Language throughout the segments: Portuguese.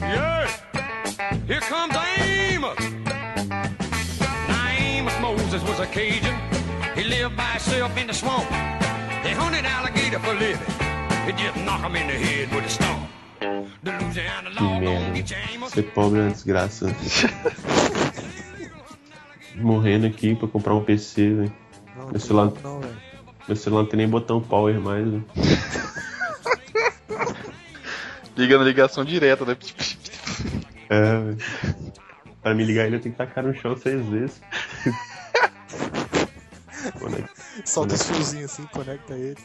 Yeah, here comes Amos. Now Amos Moses was a Cajun. He lived by himself in the swamp. They hunted alligator for living. He just knock him in the head with a stomp. The Louisiana Que law gon' merda. get you, Amos. Ser pobre é uma desgraça. Morrendo aqui pra comprar um PC, velho. Não, Meu tem celular- não, velho. Meu celular não tem nem botão power mais, velho. Liga na ligação direta, né? É, velho. Pra me ligar ele eu tenho que tacar no chão seis vezes. Conecta- Solta os fiozinhos assim, conecta ele.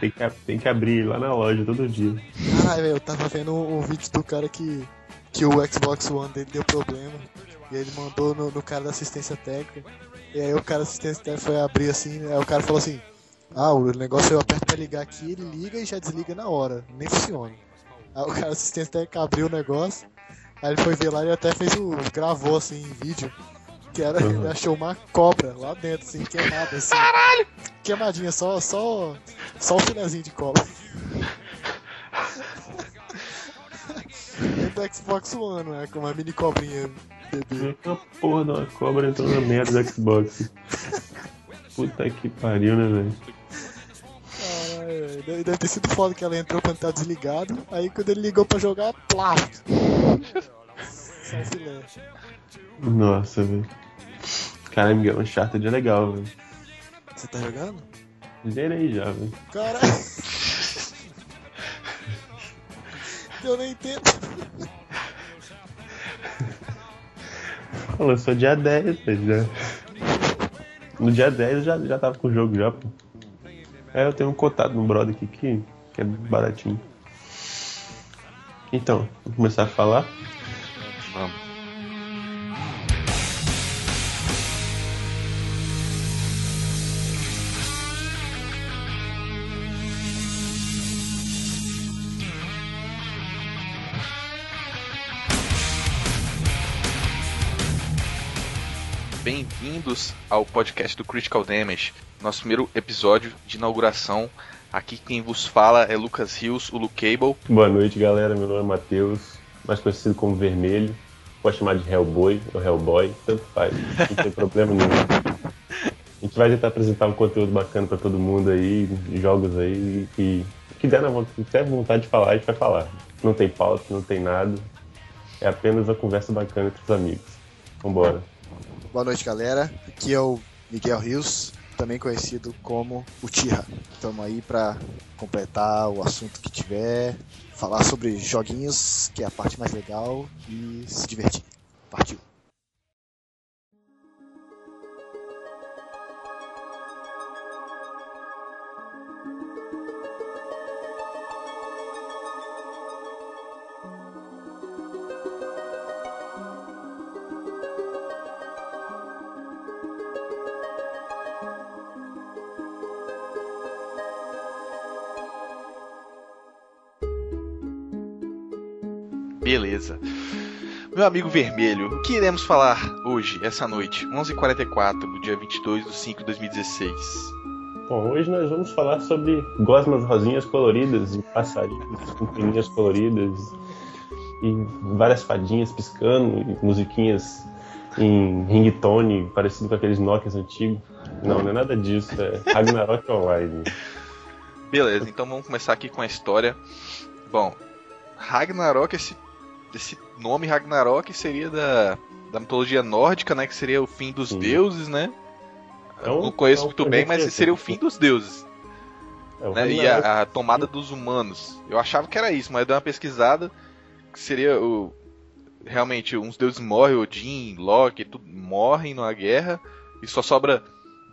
tem, que, tem que abrir lá na loja todo dia. Caralho, velho, eu tava vendo um, um vídeo do cara que, que o Xbox One dele deu problema. E aí ele mandou no, no cara da assistência técnica. E aí o cara da assistência técnica foi abrir assim, aí o cara falou assim, ah, o negócio eu aperto pra ligar aqui, ele liga e já desliga na hora, nem funciona. Aí o cara assistência técnica abriu o negócio, aí ele foi ver lá e até fez o. gravou assim em vídeo. Que era, Uhum. ele achou uma cobra lá dentro, assim, queimada, assim. Caralho! Queimadinha, só, só, só o filezinho de cobra. Dentro do Xbox One, né? Com uma mini cobrinha bebê. Uma porra de uma cobra entrou na merda do Xbox. Puta que pariu, né, velho? Deve ter sido foda que ela entrou quando tá desligado. Aí quando ele ligou pra jogar, plá! Só o. Nossa, velho. Caralho, Miguel, Uncharted é legal, velho. Você tá jogando? Zerei já, velho. Caralho! Eu nem entendo. Lançou dia 10, velho. No dia 10 eu já, já tava com o jogo já, pô. É, eu tenho um cotado no brother aqui que, que é baratinho. Então, vamos começar a falar. Bem-vindos ao podcast do Critical Damage, nosso primeiro episódio de inauguração. Aqui quem vos fala é Lucas Rios, o Luke Cable. Boa noite, galera. Meu nome é Matheus, mais conhecido como Vermelho. Pode chamar de Hellboy ou Hellboy, tanto faz. Não tem problema nenhum. A gente vai tentar apresentar um conteúdo bacana pra todo mundo aí, jogos aí, e o que der na vontade, tiver vontade de falar, a gente vai falar. Não tem pauta, não tem nada. É apenas uma conversa bacana entre os amigos. Vambora. Boa noite, galera. Aqui é o Miguel Rios, também conhecido como o Tira. Estamos aí pra completar o assunto que tiver, falar sobre joguinhos, que é a parte mais legal, e se divertir. Partiu. Meu amigo vermelho, o que iremos falar hoje, essa noite, 11h44 do dia 22 de 5 de 2016? Bom, hoje nós vamos falar sobre gosmas rosinhas coloridas e passarinhos com peninhas coloridas e várias fadinhas piscando e musiquinhas em ringtone, parecido com aqueles Nokias antigos. Não, não é nada disso, é Ragnarok Online. Beleza, então vamos começar aqui com a história. Bom, Ragnarok, esse, esse nome Ragnarok seria da, da mitologia nórdica, né? Que seria o fim dos Sim. deuses, né? Então, Não conheço então, muito bem, mas é- seria o fim dos deuses. É, né? E a, a tomada dos humanos. Eu achava que era isso, mas eu dei uma pesquisada que seria o. Realmente, uns deuses morrem, Odin, Loki, tudo morrem numa guerra e só sobra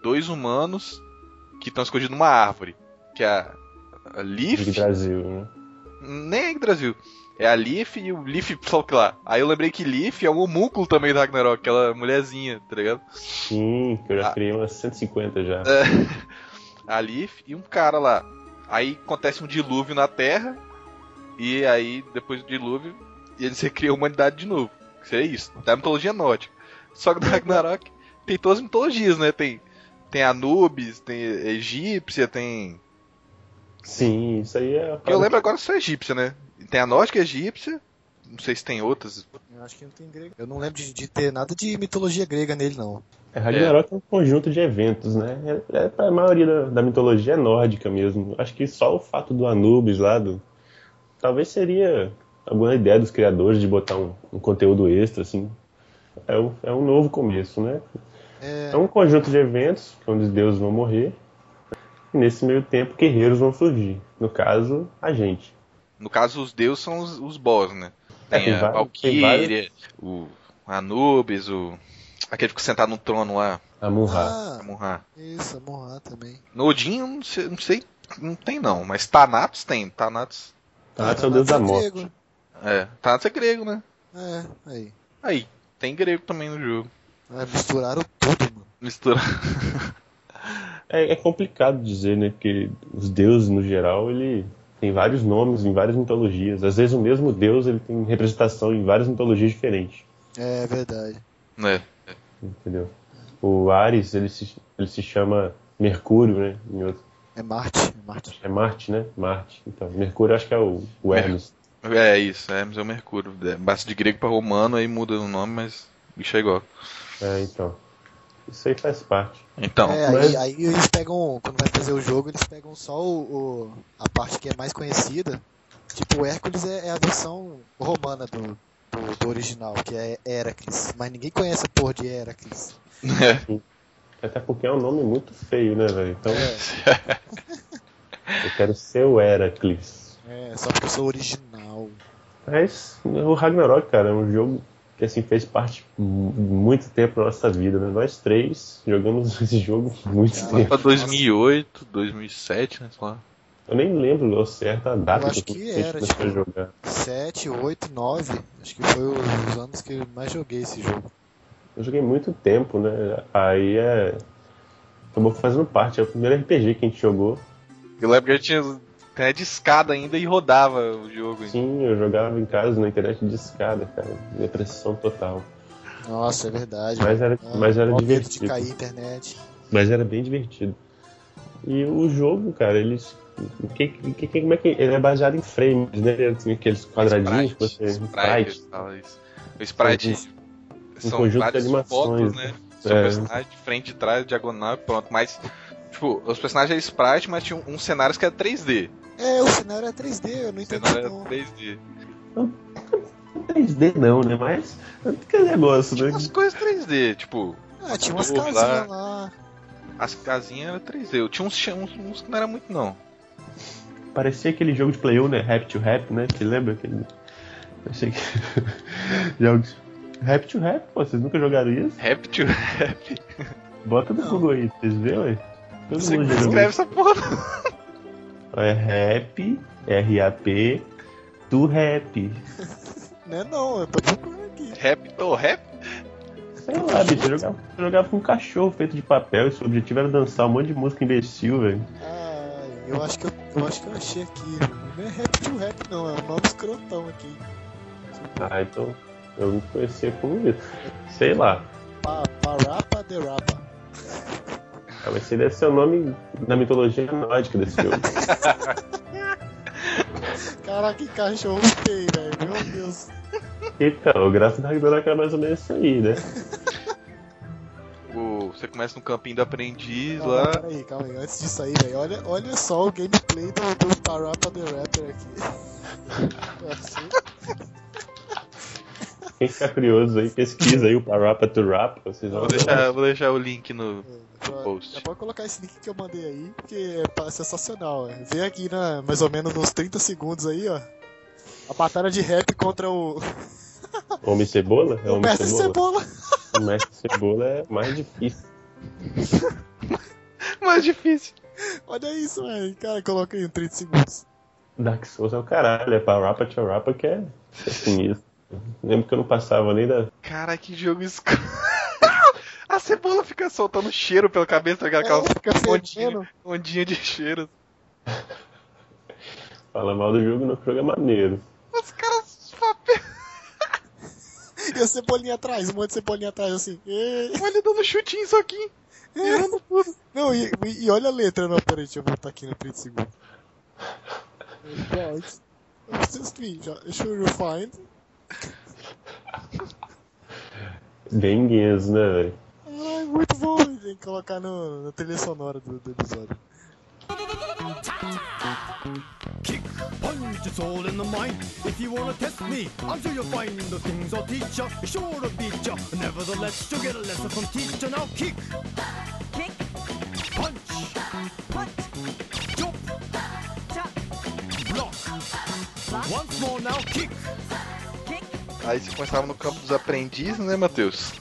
dois humanos que estão escondidos numa árvore. Que é a, a Leaf. Brasil, né? Nem é Brasil. É a Leaf e o Leaf, só que lá. Aí eu lembrei que Leaf é o homúnculo também do Ragnarok, aquela mulherzinha, tá ligado? Sim, que eu já Ah. criei umas 150 já. a Leaf e um cara lá. Aí acontece um dilúvio na Terra. E aí, depois do dilúvio, eles recriam a humanidade de novo. Seria isso. Da mitologia nórdica. Só que do Ragnarok tem todas as mitologias, né? Tem, tem Anubis, tem egípcia, tem. Sim, isso aí é. Eu lembro agora só egípcia, né? Tem a nórdica egípcia, não sei se tem outras. Eu acho que não tem grego. Eu não lembro de, de ter nada de mitologia grega nele, não. É, Ragnarok é. um conjunto de eventos, né? É, é, a maioria da, da, mitologia é nórdica mesmo. Acho que só o fato do Anubis lá, do, talvez seria alguma ideia dos criadores de botar um, um conteúdo extra, assim. É um, é um novo começo, né? É... é um conjunto de eventos onde os deuses vão morrer. E nesse meio tempo, guerreiros vão surgir. No caso, a gente. No caso, os deuses são os, os boss, né? Tem, é, tem a Valkyria, o Anubis, o Aquele que fica sentado no trono lá. Amun-Ra. Ah, Isso, Amun-Ra também. No Odin, eu não sei, não sei, não tem não, mas Thanatos tem. Thanatos. Thanatos é o deus da morte. Grego. É, Thanatos é grego, né? É, aí. Aí, tem grego também no jogo. É, misturaram tudo, mano. Mistura. é, é complicado dizer, né? Porque os deuses, no geral, ele tem vários nomes em várias mitologias. Às vezes o mesmo deus ele tem representação em várias mitologias diferentes. É verdade. É. Entendeu? O Ares, ele se, ele se chama Mercúrio, né? Em outro... É Marte, é Marte. É Marte, né? Marte. Então, Mercúrio acho que é o, o Hermes. É, isso, Hermes é o Mercúrio. É, basta de grego para romano, aí muda o nome, mas bicho é igual. É, então. Isso aí faz parte. Então. É, mas... aí, aí, eles pegam, quando vai fazer o jogo, eles pegam só o, o a parte que é mais conhecida. Tipo, o Hércules é, é a versão romana do, do, do, original, que é Heracles. Mas ninguém conhece a porra de Heracles. É. Até porque é um nome muito feio, né, velho? Então. É. eu quero ser o Heracles. É, só porque eu sou original. Mas o Ragnarok, cara, é um jogo que assim fez parte muito tempo da nossa vida, né? Nós três jogamos esse jogo muito ah, tempo. Pra 2008, 2007, né? Sei lá. Eu nem lembro ao certo a data eu acho que, que era, tipo, jogar. 7, 8, 9. Acho que foi os anos que eu mais joguei esse jogo. Eu joguei muito tempo, né? Aí é. Acabou fazendo parte, é o primeiro RPG que a gente jogou. Eu lembro que a gente até de escada ainda e rodava o jogo. Sim, eu jogava em casa na internet de escada, cara. Depressão total. Nossa, é verdade. Mas era, ah, mas era divertido. de cair internet. Mas era bem divertido. E o jogo, cara, eles que, que, que, como é que ele é baseado em frames, né? Assim, aqueles quadradinhos que você sprite, O sprite um são conjunto de animações, fotos, né? São é. personagens de frente, de trás, diagonal e pronto. Mas, tipo, os personagens eram sprite, mas tinha uns cenários que era 3D. É, o cenário é 3D, eu não entendi. O cenário não. era 3D. Não, 3D não, né? Mas. Que negócio, tinha né? umas coisas 3D, tipo. Ah, tinha umas casinhas lá. lá. As casinhas eram 3D. Eu tinha uns, uns, uns que não era muito, não. Parecia aquele jogo de Play 1, né? Rap to Rap, né? Você lembra aquele. Achei que. Jogos. Rap to Rap, pô, vocês nunca jogaram isso? Rap to Rap? Bota no Google aí, vocês vê, ué? Todo Você mundo escreve essa porra. É rap, R-A-P, to rap. Não é não, eu tô procurando aqui. Rap to rap? Sei lá, bicho, eu jogava, eu jogava com um cachorro feito de papel e seu objetivo era dançar um monte de música imbecil, velho. Ah. Eu acho que eu, eu acho que eu achei aqui. Não é rap to rap não, é um nome escrotão aqui. Ah, então eu não conhecia como isso. Sei lá. Pa, parapa de rapa. Ah, mas esse deve ser o nome da mitologia nórdica desse jogo. Caraca, que cachorro feio, velho. Meu Deus. Então, o gráfico da Ragnarok é mais ou menos isso aí, né? você começa no campinho do aprendiz lá. Calma aí, calma aí, antes disso aí, velho, olha, olha só o gameplay do, do Parappa the Rapper aqui. Quem ficar curioso aí, pesquisa aí o Parappa the Rap. Vocês vão vou, deixar, vou deixar o link no, é, post. Já pode colocar esse link que eu mandei aí, porque é sensacional. Véio. Vem aqui, né, mais ou menos nos 30 segundos aí, ó. A batalha de rap contra o. Homem Cebola? É o Homem Mestre Cebola. Cebola. O Mestre Cebola é mais difícil. mais difícil. Olha isso, velho. Cara, coloca aí 30 segundos. Dark Souls é o caralho, é pra Rapa to Rapa que é, é sinistro. Lembro que eu não passava nem da. Cara, que jogo escuro. A cebola fica soltando cheiro pela cabeça, tá ligado? É, fica ondinha, ondinha de cheiro. Fala mal do jogo, não, o jogo é maneiro. Os caras e a cebolinha atrás, um monte de cebolinha atrás, assim. Olha, dando chutinho isso aqui. É. Não, e, e, olha a letra, não, peraí, deixa eu voltar aqui no 30 segundos. Right. Excuse me, should you find? Bem guias, né, velho? Muito bom, tem que colocar no, na trilha sonora do, do episódio. Kick, punch, it's all in the mind. If you wanna test me, I'm sure you'll find the things I'll teach ya. Sure to beat ya. Nevertheless, you'll get a lesson from teacher. Now kick, Kick, punch, punch, jump, chop, block. block, Once more now, kick, kick, Aí você começava no campo dos aprendizes, né, Matheus?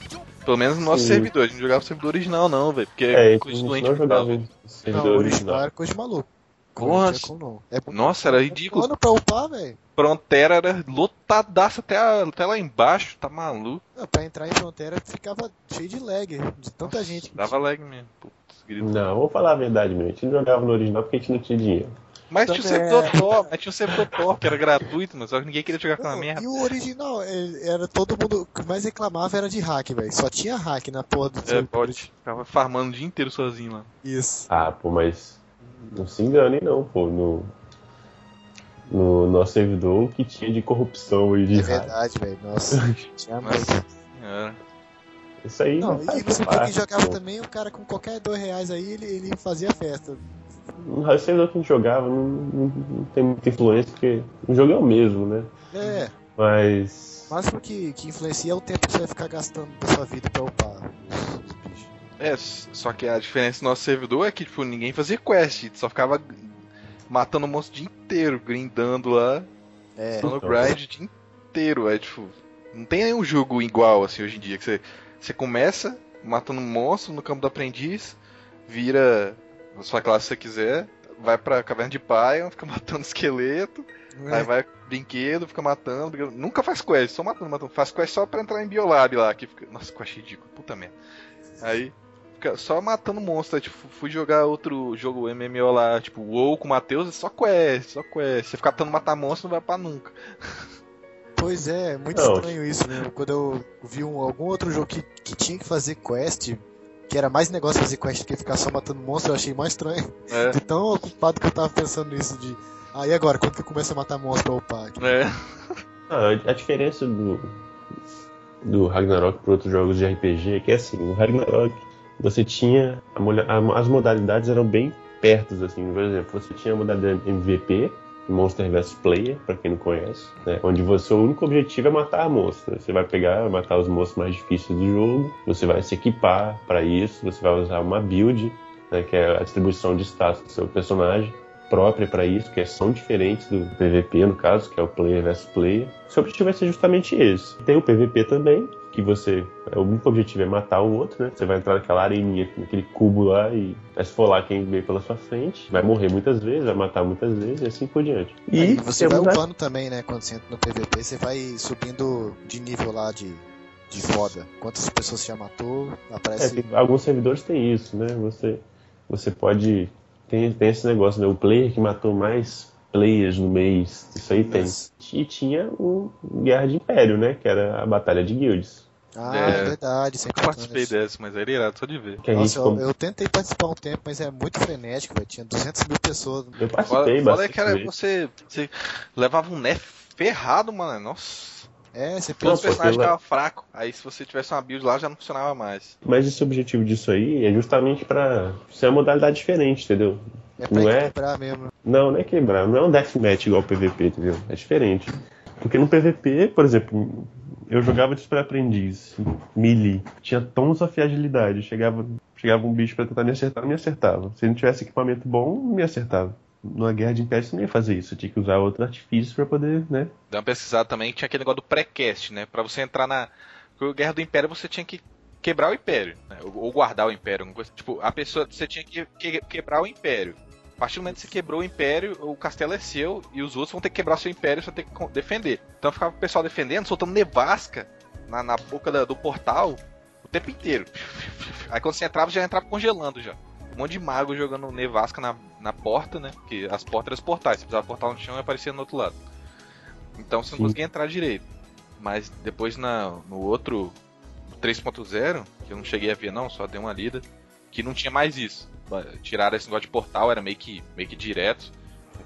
Pelo menos no nosso Sim. servidor. A gente não jogava no servidor original, não, velho. Porque É, a coisa gente doente não jogava Não, servidor o original era coisa de maluco. Nossa. Não não. É Nossa, era ridículo. Ano pra upar, velho. Frontera era lotadaça até, a- até lá embaixo, tá maluco. Não, Pra entrar em fronteira ficava cheio de lag, de tanta gente. que Dava lag mesmo. Putz, grito. Não, vou falar a verdade mesmo. A gente não jogava no original porque a gente não tinha dinheiro. Mas tinha o servidor é. top, mas tinha o que era gratuito, mas só que ninguém queria jogar aquela Não, merda. E o original, ele- era todo mundo. O que mais reclamava era de hack, velho. Só tinha hack na porra do É, servidor. pode. Ficava farmando o dia inteiro sozinho lá. Isso. Ah, pô, mas não se engane não, pô. No, no nosso servidor, o que tinha de corrupção e de É hack. verdade, velho. Nossa. tinha mais. Senhora. Isso aí Não, faz e você viu que parte, jogava pô. também, o cara com qualquer dois reais aí, ele, ele fazia festa. No servidor que a gente jogava não, não, não tem muita influência, porque o jogo é o mesmo, né? É, Mas. o máximo que, que influencia é o tempo que você vai ficar gastando da sua vida pra upar os, os bichos. É, só que a diferença do nosso servidor é que, tipo, ninguém fazia quest, só ficava matando o monstro o dia inteiro, grindando lá, É, dando Então. grind o dia inteiro. É tipo, não tem nenhum jogo igual assim hoje em dia, que você, você começa matando um monstro no campo do aprendiz, vira a sua classe se você quiser, vai pra caverna de Pion, fica matando esqueleto, É. aí vai brinquedo, fica matando, brinquedo. nunca faz quest, só matando, matando. Faz quest só pra entrar em Biolab lá, que fica. Nossa, quest ridículo, puta merda. Aí fica só matando monstro, aí, tipo, fui jogar outro jogo MMO lá, tipo, WoW com o Matheus, é só quest, só quest. Você ficar tentando matar monstro não vai pra nunca. Pois é, é muito Não. estranho isso mesmo. Quando eu vi um, algum outro jogo que, que tinha que fazer quest, que era mais negócio fazer quest do que ficar só matando monstro, eu achei mais estranho. É, De tão ocupado que eu tava pensando nisso de. Ah, e agora? Quando que eu começo a matar monstro pra upar aqui? é. Ah, a diferença do, do Ragnarok para outros jogos de RPG é que assim, no Ragnarok você tinha a as modalidades eram bem perto assim, por exemplo, você tinha a modalidade MVP, Monster vs Player, para quem não conhece, né, onde você o único objetivo é matar monstros. Você vai pegar, matar os monstros mais difíceis do jogo, você vai se equipar para isso, você vai usar uma build, né, que é a distribuição de status do seu personagem própria para isso, que são diferentes do PVP, no caso, que é o player versus player. Seu objetivo vai ser justamente esse. Tem o PVP também, que você. O único objetivo é matar o outro, né? Você vai entrar naquela areninha, naquele cubo lá e vai esfolar quem veio pela sua frente. Vai morrer muitas vezes, vai matar muitas vezes e assim por diante. E Aí você vai a- upando também, né? Quando você entra no PVP, você vai subindo de nível lá de, de foda. Quantas pessoas você já matou, É, aparece. tem- alguns servidores têm isso, né? Você, você pode. Tem, tem esse negócio, né? O player que matou mais players no mês. Isso aí tem. Mas- E tinha o Guerra de Império, né? Que era a Batalha de Guilds. Ah, É. é verdade, sempre Eu participei dessa, mas era irado só de ver. Que a Nossa, eu, eu tentei participar um tempo, mas é muito frenético, velho. Tinha 200 mil pessoas. eu participei é bastante. que era você, você levava um nerf ferrado, mano. Nossa. É, você Todos pensa. os personagens pela- ficavam fracos. Aí se você tivesse uma build lá já não funcionava mais. Mas esse objetivo disso aí é justamente pra ser uma modalidade diferente, entendeu? É pra não é? equilibrar mesmo. Não, não é quebrar, não é um deathmatch igual o PVP, entendeu? É diferente. Porque no PVP, por exemplo, eu jogava de super aprendiz, melee, tinha tons de agilidade, chegava, chegava um bicho pra tentar me acertar, não me acertava. Se não tivesse equipamento bom, não me acertava. Numa guerra de império você não ia fazer isso, eu tinha que usar outro artifício pra poder, né? Deu uma pesquisada também tinha aquele negócio do pré-cast, né? Pra você entrar na. Porque Guerra do Império você tinha que quebrar o Império, né? Ou guardar o Império. Tipo, a pessoa. Você tinha que- quebrar o Império. A partir do momento que você quebrou o Império, o castelo é seu e os outros vão ter que quebrar o seu Império e você ter que defender. Então ficava o pessoal defendendo, soltando nevasca na, na boca da- do portal o tempo inteiro. Aí quando você entrava, já entrava congelando já. Um monte de mago jogando nevasca na, na porta, né? Porque as portas eram os portais. Você precisava portal no chão e aparecia no outro lado. Então você não Sim. conseguia entrar direito. Mas depois na, no outro 3.0, que eu não cheguei a ver não, só dei uma lida, que não tinha mais isso. Tiraram esse negócio de portal, era meio que, meio que direto.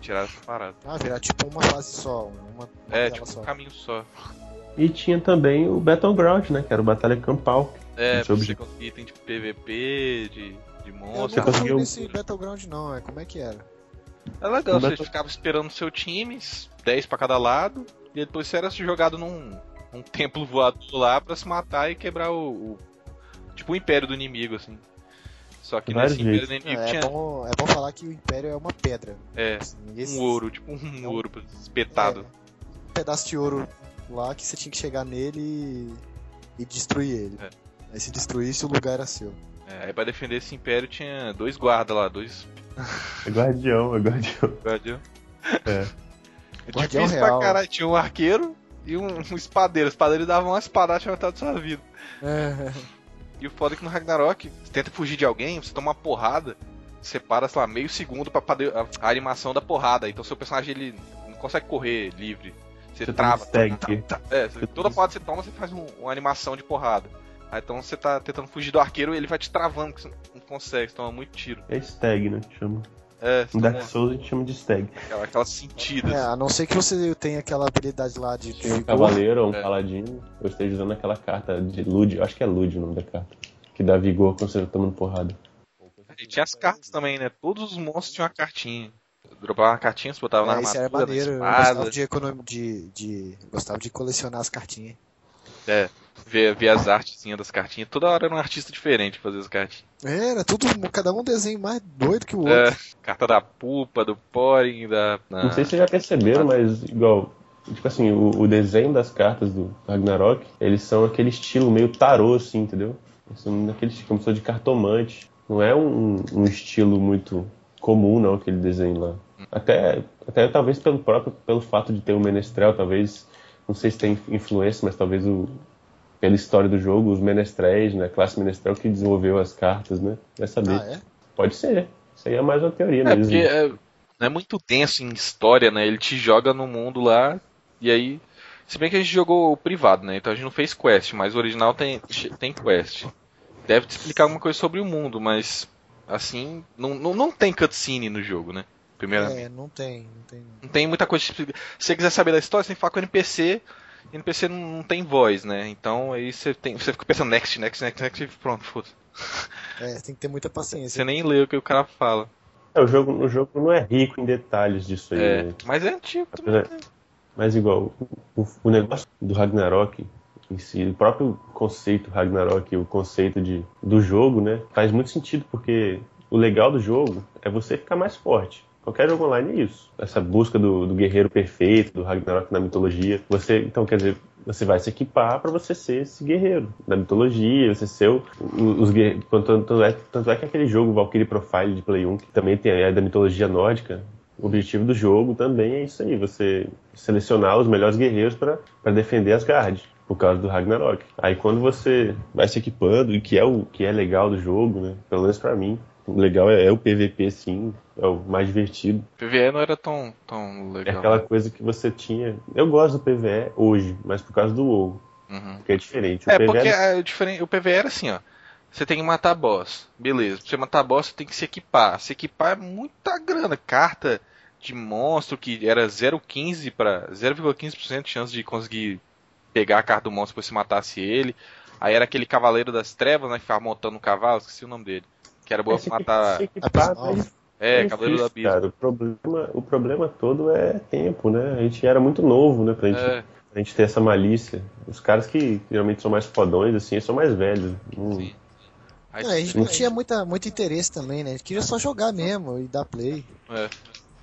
Tirar essa parada. Ah, virar tipo uma fase só, uma, uma É, tipo só. um caminho só. E tinha também o Battleground, né? Que era o Batalha Campal. É, você obje- conseguir item de PVP, de, de Eu monstro. nunca fui conseguiu- nesse Battleground não, é como é que era? É legal, O você Battle- ficava esperando o seu time, 10 pra cada lado, e depois você era jogado num, num templo voador lá pra se matar e quebrar o. o- tipo o império do inimigo, assim. Só que Vários nesse império do jeitos. inimigo É, é tinha bom, é bom falar que o Império é uma pedra. é, Assim, ninguém um ouro, tipo um ouro espetado. É, um pedaço de ouro lá que você tinha que chegar nele e, e destruir ele. É. Aí se destruísse, o lugar era seu. É, aí pra defender esse império tinha dois guardas lá, dois É guardião, é guardião. guardião. É. É Guardião difícil real. pra caralho, tinha um arqueiro e um, um espadeiro. O espadeiro dava uma espadada tinha metade da sua vida. É. E o foda é que no Ragnarok, você tenta fugir de alguém, você toma uma porrada, você para, sei lá, meio segundo pra a, a animação da porrada. Então seu personagem ele não consegue correr livre. Você, Você trava. toma stag. É, você- toda porrada que você toma, você faz um- uma animação de porrada. Aí então você tá tentando fugir do arqueiro ele vai te travando, porque você não consegue, você toma muito tiro. É stag, né? Chama. É, toma Dark Souls a gente chama de stag. aquela, aquelas sentidas. É, a não ser que você tenha aquela habilidade lá de Tem um cavaleiro ou um É. paladino. Eu esteja usando aquela carta de Lud, eu acho que é Lud o nome da carta. Que dá vigor quando você tá tomando porrada. E tinha as cartas também, né? Todos os monstros tinham uma cartinha. Dropava uma cartinha, você botava na É, isso era armadura, na maneiro. Eu espada. gostava de, econom... de, de... gostava de colecionar as cartinhas. É, ver, ver as artezinhas das cartinhas. Toda hora era um artista diferente fazer as cartinhas. Era tudo, cada um desenho mais doido que o outro. É, carta da Pupa, do Poring, da. da- Não sei se vocês já perceberam, mas igual. Tipo assim, o, o desenho das cartas do Ragnarok, eles são aquele estilo meio tarô, assim, entendeu? Eles São como se fosse de cartomante. Não é um, um estilo muito comum, não, aquele desenho lá. Até, até talvez pelo próprio, pelo fato de ter o menestrel, talvez, não sei se tem influência, mas talvez o, pela história do jogo, os menestréis, né, a classe menestrel que desenvolveu as cartas, né? Vai saber. Ah, é? Pode ser. Isso aí é mais uma teoria É, mesmo. porque é, não é muito denso em história, né? Ele te joga no mundo lá, e aí. Se bem que a gente jogou o privado, né? Então a gente não fez quest, mas o original tem, tem quest. Deve te explicar alguma coisa sobre o mundo, mas. Assim. Não, não, não tem cutscene no jogo, né? Primeiramente. É, não tem, não tem. Não tem muita coisa. Se você quiser saber da história, você tem que falar com o NPC. O NPC não, não tem voz, né? Então aí você, tem, você fica pensando next, next, next, next, e pronto, foda É, tem que ter muita paciência. Você nem lê o que o cara fala. É, o jogo, o jogo não é rico em detalhes disso aí, É, né? mas é antigo também. Apesar- Mas igual, o, o negócio do Ragnarok em si, o próprio conceito Ragnarok, o conceito de, do jogo, né, faz muito sentido porque o legal do jogo é você ficar mais forte. Qualquer jogo online é isso. Essa busca do, do guerreiro perfeito, do Ragnarok na mitologia. Você, então, quer dizer, você vai se equipar para você ser esse guerreiro da mitologia, você ser o, os guerreiros. Tanto, é, tanto é que aquele jogo Valkyrie Profile de Play 1, que também tem, é da mitologia nórdica, o objetivo do jogo também é isso aí, você selecionar os melhores guerreiros para defender Asgard, por causa do Ragnarok. Aí quando você vai se equipando, e que é o que é legal do jogo, né? Pelo menos pra mim, o legal é, é o PVP sim, é o mais divertido. PVE não era tão, tão É legal. aquela coisa que você tinha. Eu gosto do PVE hoje, mas por causa do WoW, Uhum. porque é diferente. O É, PVE porque é diferente, o PVE era assim, ó. Você tem que matar boss. Beleza. Pra você matar boss, você tem que se equipar. Se equipar é muita grana. Carta de monstro que era 0,15 para 0,15% de chance de conseguir pegar a carta do monstro depois se matasse ele. Aí era aquele cavaleiro das trevas, né, que ficava montando um cavalo, esqueci o nome dele. Que era boa pra matar. É, é cavaleiro abismo. cara. O problema, o problema todo é tempo, né? A gente era muito novo, né? Pra gente É, a gente ter essa malícia. Os caras que geralmente são mais fodões, assim, são mais velhos. Não- Sim. Aí, Não, a gente não tinha muita, muito interesse também, né? A gente queria só jogar mesmo e dar play. é.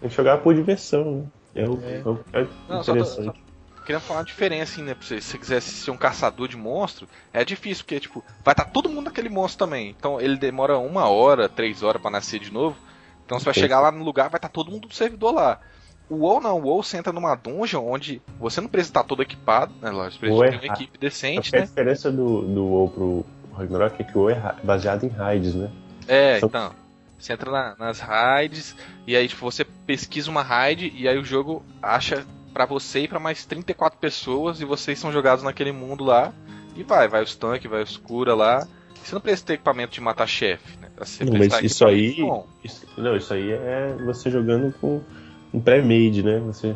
A gente jogava por diversão, né? É o, É. é o é Não, só tô- interessante. Querendo falar uma diferença, assim, né? Pra você, se você quisesse ser um caçador de monstro, é difícil, porque, tipo, vai estar todo mundo naquele monstro também. Então ele demora uma hora, três horas pra nascer de novo. Então você vai chegar lá no lugar, vai estar todo mundo do servidor lá. O WoW não, o WoW você entra numa dungeon onde você não precisa estar todo equipado, né? Lógico, você precisa ter uma equipe decente, que a né? diferença do, do WoW pro Ragnarok é que o WoW é baseado em raids, né? É, São- então. Você entra na- nas raids, e aí, tipo, você pesquisa uma raid, e aí o jogo acha pra você e pra mais 34 pessoas, e vocês são jogados naquele mundo lá, e vai, vai os tanques, vai os cura lá. Você não precisa ter equipamento de matar chefe, né? Você Não, mas isso aí- bom. Isso- não, isso aí é você jogando com um pré-made, né? Você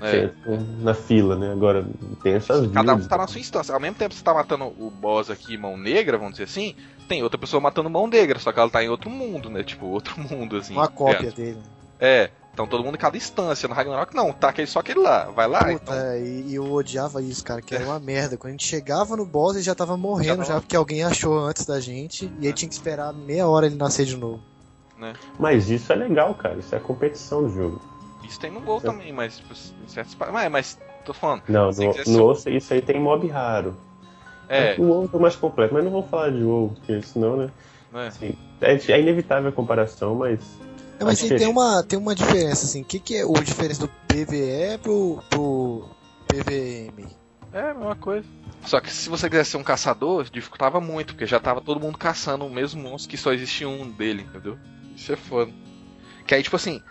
É. senta na fila, né? Agora tem essas Cada um tá na sua instância. Ao mesmo tempo que você tá matando o boss aqui, mão negra, vamos dizer assim, tem outra pessoa matando mão negra, só que ela tá em outro mundo, né? Tipo, outro mundo, assim. Uma cópia É. dele. É. Então todo mundo em cada instância. No Ragnarok não, tá aquele, só aquele lá. Vai lá, Puta, então. é, e, e eu odiava isso, cara, que era uma merda. Quando a gente chegava no boss, ele já tava morrendo, Já já, porque alguém achou antes da gente, e aí tinha que esperar meia hora ele nascer de novo. Mas isso é legal, cara. Isso é a competição do jogo. Isso tem no gol também, mas tipo, em certos mas, mas tô falando. Não, Se no, no WoW isso aí tem mob raro. É, O WoW é o mais completo, mas não vamos falar de WoW, porque senão, né? né? Assim, é, é inevitável a comparação, mas É, mas A tem, uma, tem uma diferença, assim. O que, que é o diferença do PVE pro, pro PVM? É a mesma coisa. Só que se você quisesse ser um caçador, dificultava muito, porque já tava todo mundo caçando o mesmo monstro que só existia um dele, entendeu? Isso é foda. Que aí, tipo assim,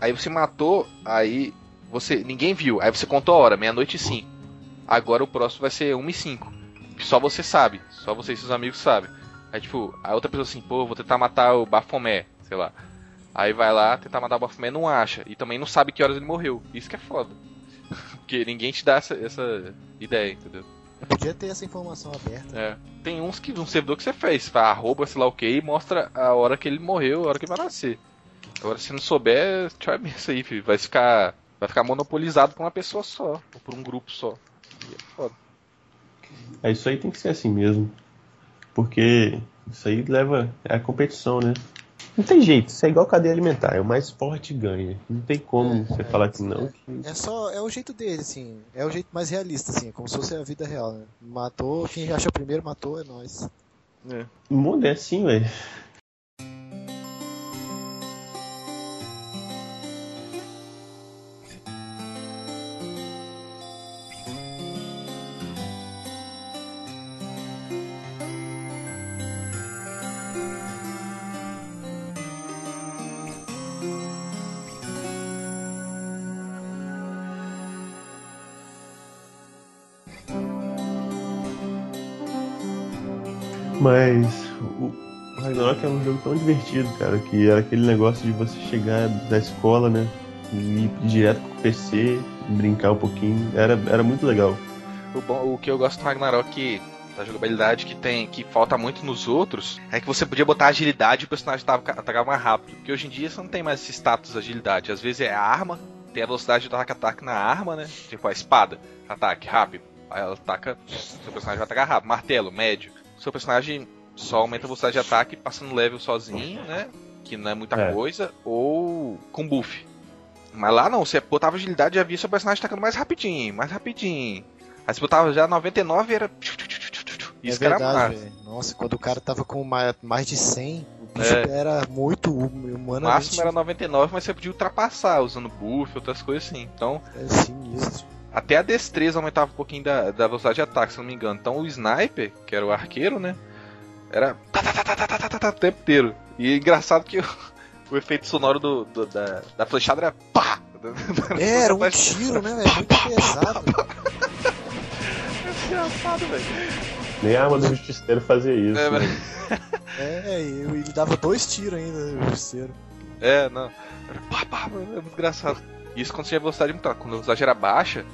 aí você matou, aí você. ninguém viu, aí você contou a hora, meia-noite e cinco. Agora o próximo vai ser 1 e 5. Só você sabe, só você e seus amigos sabem. Aí tipo, a outra pessoa assim, pô, vou tentar matar o Bafomé, sei lá. Aí vai lá, tentar matar o Bafomé, não acha. E também não sabe que horas ele morreu. Isso que é foda. Porque ninguém te dá essa, essa ideia, entendeu? Podia ter essa informação aberta. É. Tem uns que um servidor que você fez, fala, arroba, sei lá o que, e mostra a hora que ele morreu, a hora que ele vai nascer. Agora se não souber, tchau é isso aí, filho. Vai ficar. Vai ficar monopolizado por uma pessoa só, ou por um grupo só. E é foda. é, isso aí tem que ser assim mesmo. Porque isso aí leva. É a competição, né? Não tem jeito, isso é igual cadeia alimentar, é o mais forte ganha. Não tem como você falar que não. que- É só, é o jeito dele, assim. É o jeito mais realista, assim. É como se fosse a vida real, né? Matou, quem acha primeiro matou, é nóis. O mundo é assim, velho. Tão divertido, cara, que era aquele negócio de você chegar da escola, né? E ir direto pro PC, brincar um pouquinho. Era, era muito legal. O, bom- o que eu gosto do Ragnarok, da jogabilidade que tem, que falta muito nos outros, é que você podia botar agilidade e o personagem atacava mais rápido. Porque hoje em dia você não tem mais esse status de agilidade. Às vezes é a arma, tem a velocidade do ataque-ataque na arma, né? Tipo a espada, ataque rápido. Aí ela ataca, seu personagem vai atacar rápido. Martelo, médio. Seu personagem só aumenta a velocidade de ataque passando level sozinho, né? Que não é muita É. coisa. Ou com buff. Mas lá não, você botava agilidade e já via seu personagem atacando mais rapidinho, mais rapidinho. Aí você botava já 99 e era. Isso é que era verdade, velho. Nossa, quando o cara tava com mais, mais de 100, o bicho É. era muito hum- O máximo era 99, mas você podia ultrapassar usando buff, outras coisas assim. Então, é sinistro. até a destreza aumentava um pouquinho da, da velocidade de ataque, se eu não me engano. Então o sniper, que era o arqueiro, né? Era. Tá, tá, tá, o tempo inteiro. E é engraçado que o, o efeito sonoro do, do- da, da flechada era pá! É, era um tiro, né, velho? Muito pesado. Engraçado, velho. Nem a arma do justiceiro fazia isso. É, né? É, e ele dava dois tiros ainda, o justiceiro. É, não. Era pá, pá, é muito engraçado. Isso quando tinha velocidade muito alta. Quando a velocidade era baixa,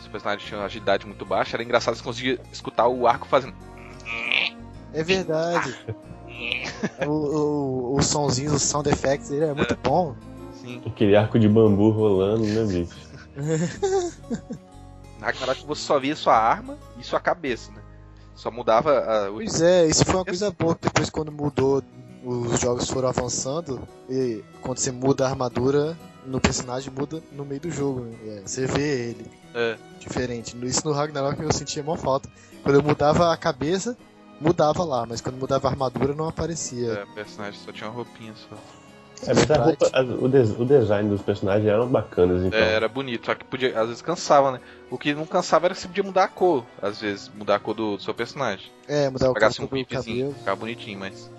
se o personagem tinha uma agilidade muito baixa, era engraçado você conseguia escutar o arco fazendo. É verdade. o, o, os sonzinhos, os sound effects dele é muito bom. Assim. Aquele arco de bambu rolando, né, bicho? Na Ragnarok você só via sua arma e sua cabeça, né? Só mudava a, o Pois é, isso foi uma coisa boa, que depois quando mudou, os jogos foram avançando, e quando você muda a armadura no personagem, muda no meio do jogo. né? Você vê ele É. diferente. Isso no Ragnarok eu sentia mó falta. Quando eu mudava a cabeça, mudava lá, mas quando mudava a armadura não aparecia. É, o personagem só tinha uma roupinha só. É, mas a roupa, as- o, des- o design dos personagens eram bacanas, então. É, era bonito, só que podia, às vezes cansava, né? O que não cansava era que você podia mudar a cor, às vezes, mudar a cor do, do seu personagem. É, mudava o Pagasse um pipezinho, cabelo. ficava bonitinho, mas.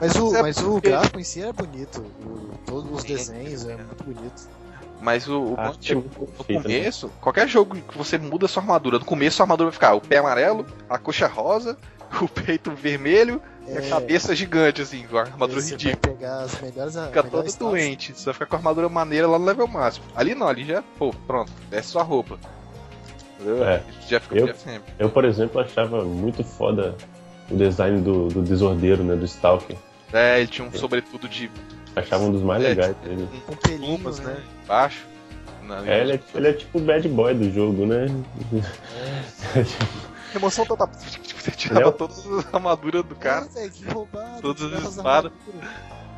Mas o, Mas é mas o porque- gráfico em si era bonito. O- todos os Sim. desenhos é muito bonito. Mas o, o A arte é no né? começo, qualquer jogo que você muda a sua armadura, no começo sua armadura vai ficar o pé amarelo, a coxa rosa o peito vermelho e a É. cabeça gigante, assim, com a armadura Você vai ridícula. pegar as melhores Fica todo taças. doente. Você vai ficar com a armadura maneira lá no level máximo. Ali não, ali já, pô, pronto, desce sua roupa. É. Já fica Eu- sempre. Eu, por exemplo, achava muito foda o design do, do desordeiro, né? Do Stalker. É, ele tinha um sobretudo de Achava um dos mais É, legais dele. Com pelinho, plumas, né? né? Embaixo. Na- É, ele é, ele é tipo o bad boy do jogo, né? Remoção total. Você tirava é o- todas as armaduras do cara. É, que roubado. Todas as tirava espadas.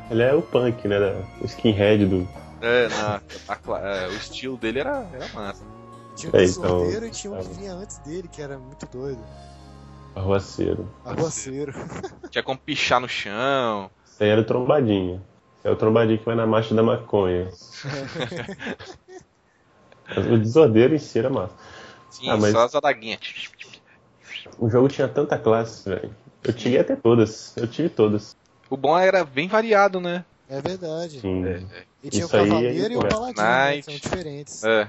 Ele é o punk, né? O skinhead do. É, na, a cla- é, o estilo dele era, era massa. Tinha um É, então- sorteiro e tinha um que vinha antes dele, que era muito doido. Arruaceiro. Arruaceiro. Tinha como pichar no chão. Esse aí era o trombadinha. É o trombadinho que vai na marcha da maconha. O desordeiro em si era massa. Sim, Ah, mas- só as adaguinhas. O jogo tinha tanta classe, velho. Eu cheguei até todas. Eu tive todas. O bom era bem variado, né? É verdade. Sim. É, E tinha Isso o aí Cavaleiro é e o conversa. Paladino, né, são diferentes. É.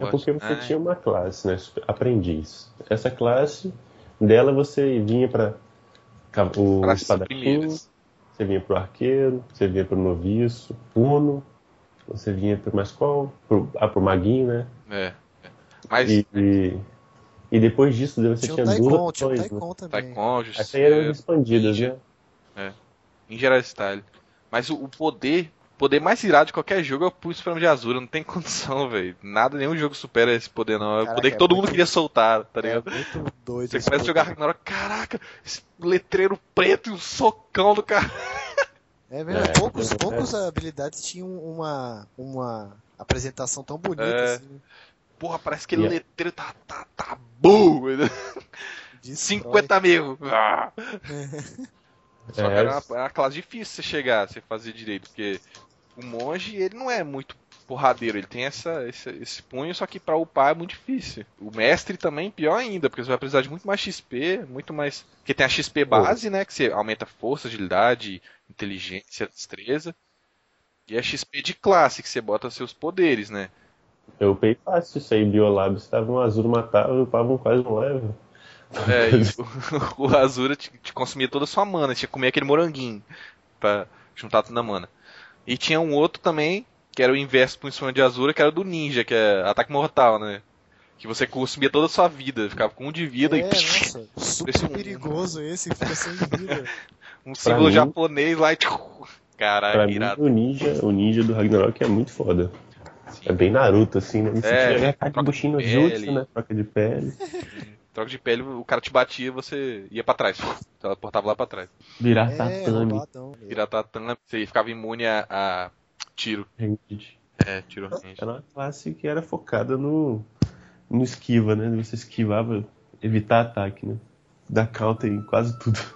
É porque você tinha uma classe, né? Aprendiz. Essa classe, dela você vinha pra ca- o espadachim, primeiras. Você vinha pro arqueiro, você vinha pro noviço, puno, você vinha pro mais qual? Pro, ah, pro maguinho, né? É. é. Mas E, e, e depois disso você Tinha tinha, o Taikon, duas tinha o opções, né? Taikon também. Taekwondo, Essas aí eram é, expandidas, né? em geral style. Mas o, o poder, o poder mais irado de qualquer jogo é o Pulse Supremo de Azura, não tem condição, velho. Nada, nenhum jogo supera esse poder não. É o poder que é todo muito- mundo queria soltar, tá É ligado? muito doido. Você começa a jogar. Ragnarok, caraca, esse letreiro preto e um socão do cara. É verdade, É, poucos, é. poucos habilidades tinham uma, uma apresentação tão bonita É. assim. né? Porra, parece que aquele Yeah. letreiro tá, tá, tá bom. Destrói. 50 mil. Ah. Só que É, era uma, era uma classe difícil você chegar, você fazer direito, porque o monge, ele não é muito porradeiro, ele tem essa, esse, esse punho, só que pra upar é muito difícil. O mestre também, pior ainda, porque você vai precisar de muito mais XP, muito mais... Porque tem a XP base, né, que você aumenta força, agilidade, inteligência, destreza. E a XP de classe, que você bota seus poderes, né. Eu upei fácil isso aí, Biolab, estava um azul matava, eu upava quase um level. É, o, o Azura te, te consumia toda a sua mana, tinha que comer aquele moranguinho pra juntar toda a mana. E tinha um outro também, que era o inverso pro instrumento de Azura, que era do ninja, que é ataque mortal, né? Que você consumia toda a sua vida, ficava com um de vida É, e nossa, super Esse um- perigoso esse, fica sem vida. um símbolo mim- japonês lá e. tchiu, Caralho, Pra mim, irado. o ninja, o ninja do Ragnarok é muito foda. É bem Naruto, assim, né? Você É, tinha troca de jutsu, né? Troca de pele. Troca de pele, o cara te batia você ia pra trás. Teleportava lá pra trás. Virar É, tatame. Virar tatame, você ficava imune a, a tiro. Ranged. É, tiro range. Era uma classe que era focada no, no esquiva, né? Você esquivava, evitar ataque, né? Dar counter em quase tudo.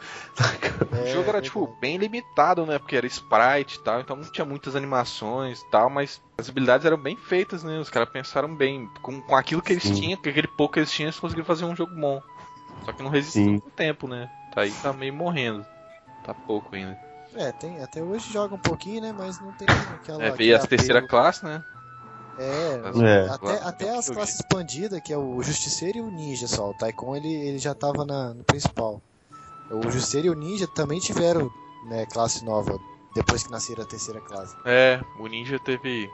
É, O jogo era, é tipo, bom. bem limitado, né? Porque era sprite e tal, então não tinha muitas animações e tal, mas as habilidades eram bem feitas, né? Os caras pensaram bem. Com, com aquilo que eles Sim. tinham, com aquele pouco que eles tinham, eles conseguiram fazer um jogo bom. Só que não resistiu Sim. muito tempo, né? Tá aí, tá meio morrendo. Tá pouco ainda. É, tem, até hoje joga um pouquinho, né? Mas não tem aquela. É, veio a terceira apelo. classe, né? É, É. até, até que as classes expandidas, que é o Justiceiro e o Ninja só. O Taikon ele, ele já tava na, no principal. O Justiceiro e o Ninja também tiveram né, classe nova depois que nasceram a terceira classe. É, o ninja teve.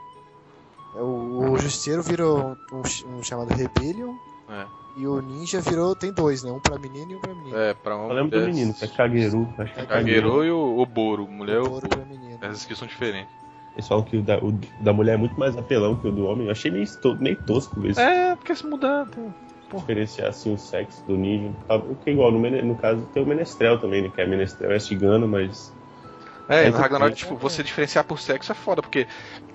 O, o Justiceiro virou um, um chamado Rebellion É, e o Ninja virou. Tem dois, né? Um pra menino e um pra menino. é pra um. Eu lembro do menino, que é Kageru. Acho que é Kageru e o Oboro. Mulher Um e ouro Oboro. pra menino. Essas skills são diferentes. Eles falam que o da, o da mulher é muito mais apelão que o do homem. Eu achei meio, to- meio tosco ver isso. É, porque se mudar. Tem... Diferenciar assim o sexo do ninja. Tá, O que é igual, no, no caso tem o menestrel também, né? Que é menestrel é cigano, mas. É, É no Ragnarok, que- tipo, você diferenciar por sexo é foda, porque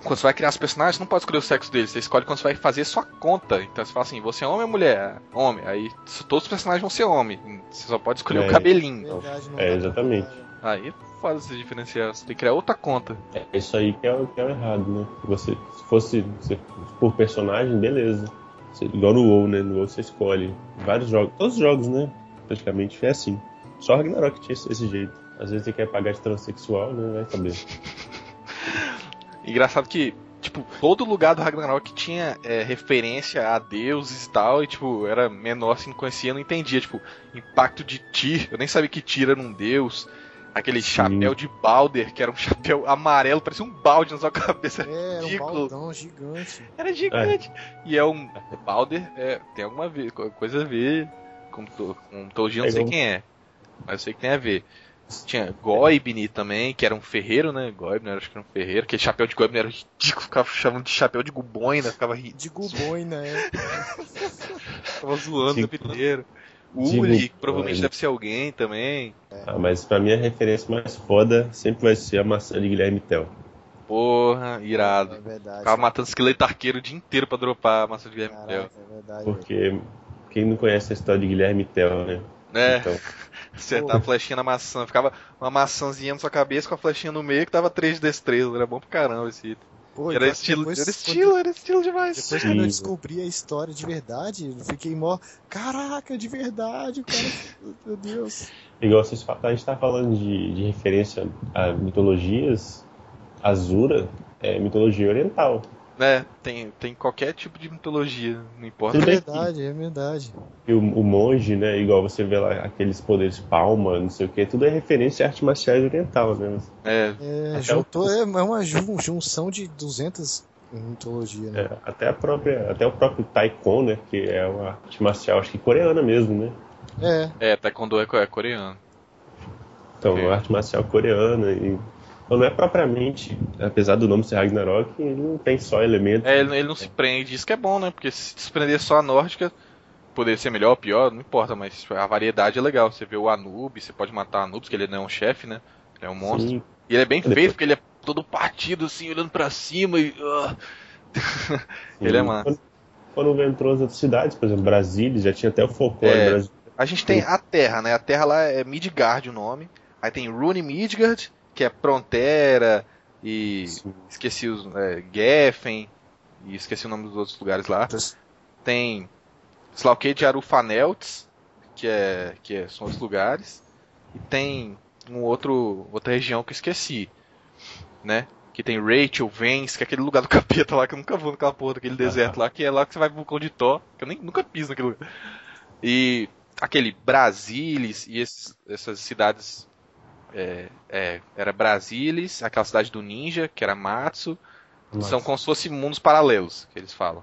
quando você vai criar os personagens, você não pode escolher o sexo deles, você escolhe quando você vai fazer sua conta. Então você fala assim, você é homem ou mulher? Homem. Aí todos os personagens vão ser homem. Você só pode escolher É. o cabelinho. Verdade, É, exatamente. Aí é foda você diferenciar, você tem que criar outra conta. É isso aí que é, o- que é errado, né? Você, se fosse se- por personagem, beleza. Você- igual no WoW, né? No WoW você escolhe vários jogos. Todos os jogos, né? Praticamente é assim. Só Ragnarok tinha esse, esse jeito. Às vezes você quer pagar de transexual, né? Vai saber. Engraçado que tipo, todo lugar do Ragnarok tinha é, referência a deuses e tal, e tipo, era menor assim, não conhecia, não entendia, tipo, impacto de Tyr, eu nem sabia que Tyr era um deus. Aquele chapéu de Balder, que era um chapéu amarelo, parecia um balde na sua cabeça. É, era um baldão gigante. Era gigante. E é um. Balder é, tem alguma coisa a ver com, to, com Tolkien, eu não sei quem é. Mas eu sei que tem a ver. Tinha Goibni também, que era um ferreiro, né? Goibni, acho que era um ferreiro. Aquele chapéu de Goibni era ridículo, ficava chamando de chapéu de guboina, ficava, ri- De Guboina, é. ficava zoando o De- tempo inteiro. Uli, provavelmente deve ser alguém também. Ah, mas pra mim a referência mais foda sempre vai ser a maçã de Guilherme Tell. Porra, irado. É verdade. Ficava matando esqueleto arqueiro o dia inteiro pra dropar a massa de Guilherme Tell. É verdade. Porque quem não conhece a história de Guilherme Tell, né? É. Então, Acertar a flechinha na maçã. Ficava uma maçãzinha na sua cabeça com a flechinha no meio que dava 3 de destreza. Era bom pra caramba esse item. Pô, Era então, estilo, depois, era quando- estilo, era estilo demais. Depois quando eu descobri a história de verdade, eu fiquei mó. Caraca, de verdade, o cara. Meu Deus. igual vocês falam, a gente tá falando de, de referência a mitologias, Azura é mitologia oriental. Né? Tem, tem qualquer tipo de mitologia, não É importa. Bem verdade, é verdade. E o, o monge, né, igual você vê lá aqueles poderes palma, não sei o que, tudo é referência a arte marciais oriental, né? É, É, juntou, é, é uma jun- junção de 200 em mitologia, né? É, até a própria, até o próprio Taekwondo, né, que é uma arte marcial, acho que coreana mesmo, né? É, é, Taekwondo é, é coreano. Então, Ok. uma arte marcial coreana e não é propriamente, apesar do nome ser Ragnarok, ele não tem só elementos. É, ele, ele não se prende, isso que é bom, né? Porque se desprender só a nórdica, poderia ser melhor ou pior, não importa, mas a variedade é legal. Você vê o Anubis, você pode matar o Anubis, que ele não é um chefe, né? Ele é um monstro. Sim, E ele é bem Depois- feito, porque ele é todo partido, assim, olhando pra cima e. Ele é massa. Quando, quando entrou as outras cidades, por exemplo, Brasília, já tinha até o folclore É. brasileiro. A gente tem a Terra, né? A Terra lá é Midgard o nome. Aí tem Rune Midgard, que é Prontera e. Sim. Esqueci os. É, Geffen. E esqueci o nome dos outros lugares lá. Tem Slaukei de Arufanelts, que, é, que é, são outros lugares. E tem um outro, outra região que eu esqueci. Né? Que tem Rachel, Vence, que é aquele lugar do capeta lá que eu nunca vou naquela porra daquele deserto lá, que é lá que você vai pro vulcão de Thor, que eu nem, nunca piso naquele lugar. E aquele Brasilis e esses- essas cidades. É, é, era Brasilis, aquela cidade do ninja, que era Matsu. São como se fossem mundos paralelos, que eles falam.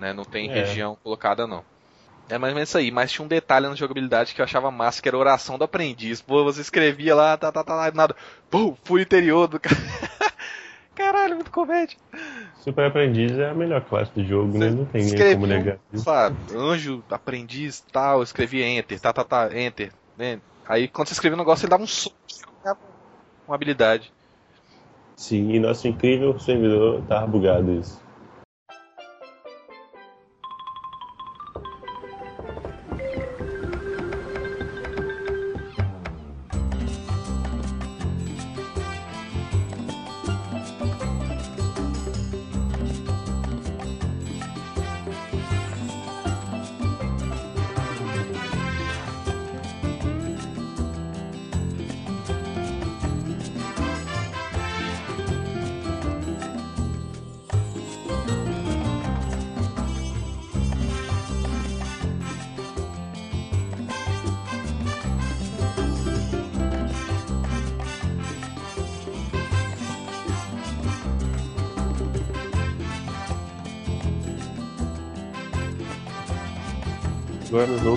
Né? Não tem É. região colocada, não. É mais ou menos isso aí, mas tinha um detalhe na jogabilidade que eu achava massa, que era a oração do aprendiz. Pô, você escrevia lá, tá, tá, tá, nada. Pô, fúria interior do cara. Caralho, muito comédia. Super Aprendiz é a melhor classe do jogo, né? Não tem nem Escrevia como negar. lá, anjo, aprendiz, tal, eu escrevia enter, tá, tá, tá, enter. né? Aí quando você escrevia um negócio, ele dava um soco, uma habilidade. Sim, e nosso incrível servidor tava bugado isso.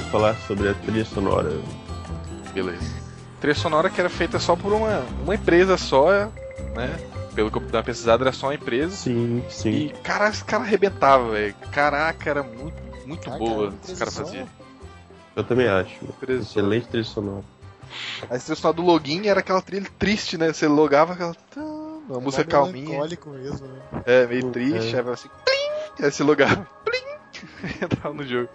Falar sobre a trilha sonora. Beleza. Trilha sonora que era feita só por uma, uma empresa só, né? Pelo que eu uma pesquisada, era só uma empresa. Sim, sim. E, cara, esse cara arrebentava, velho. Caraca, era muito, muito Caraca, boa esse cara fazia. Eu também acho. Excelente trilha sonora. A trilha sonora do login era aquela trilha triste, né? Você logava aquela. Uma música Era calminha. mesmo, né? É, meio É. triste, aí vai assim. Plim! Aí você logava. Plim! Entrava no jogo.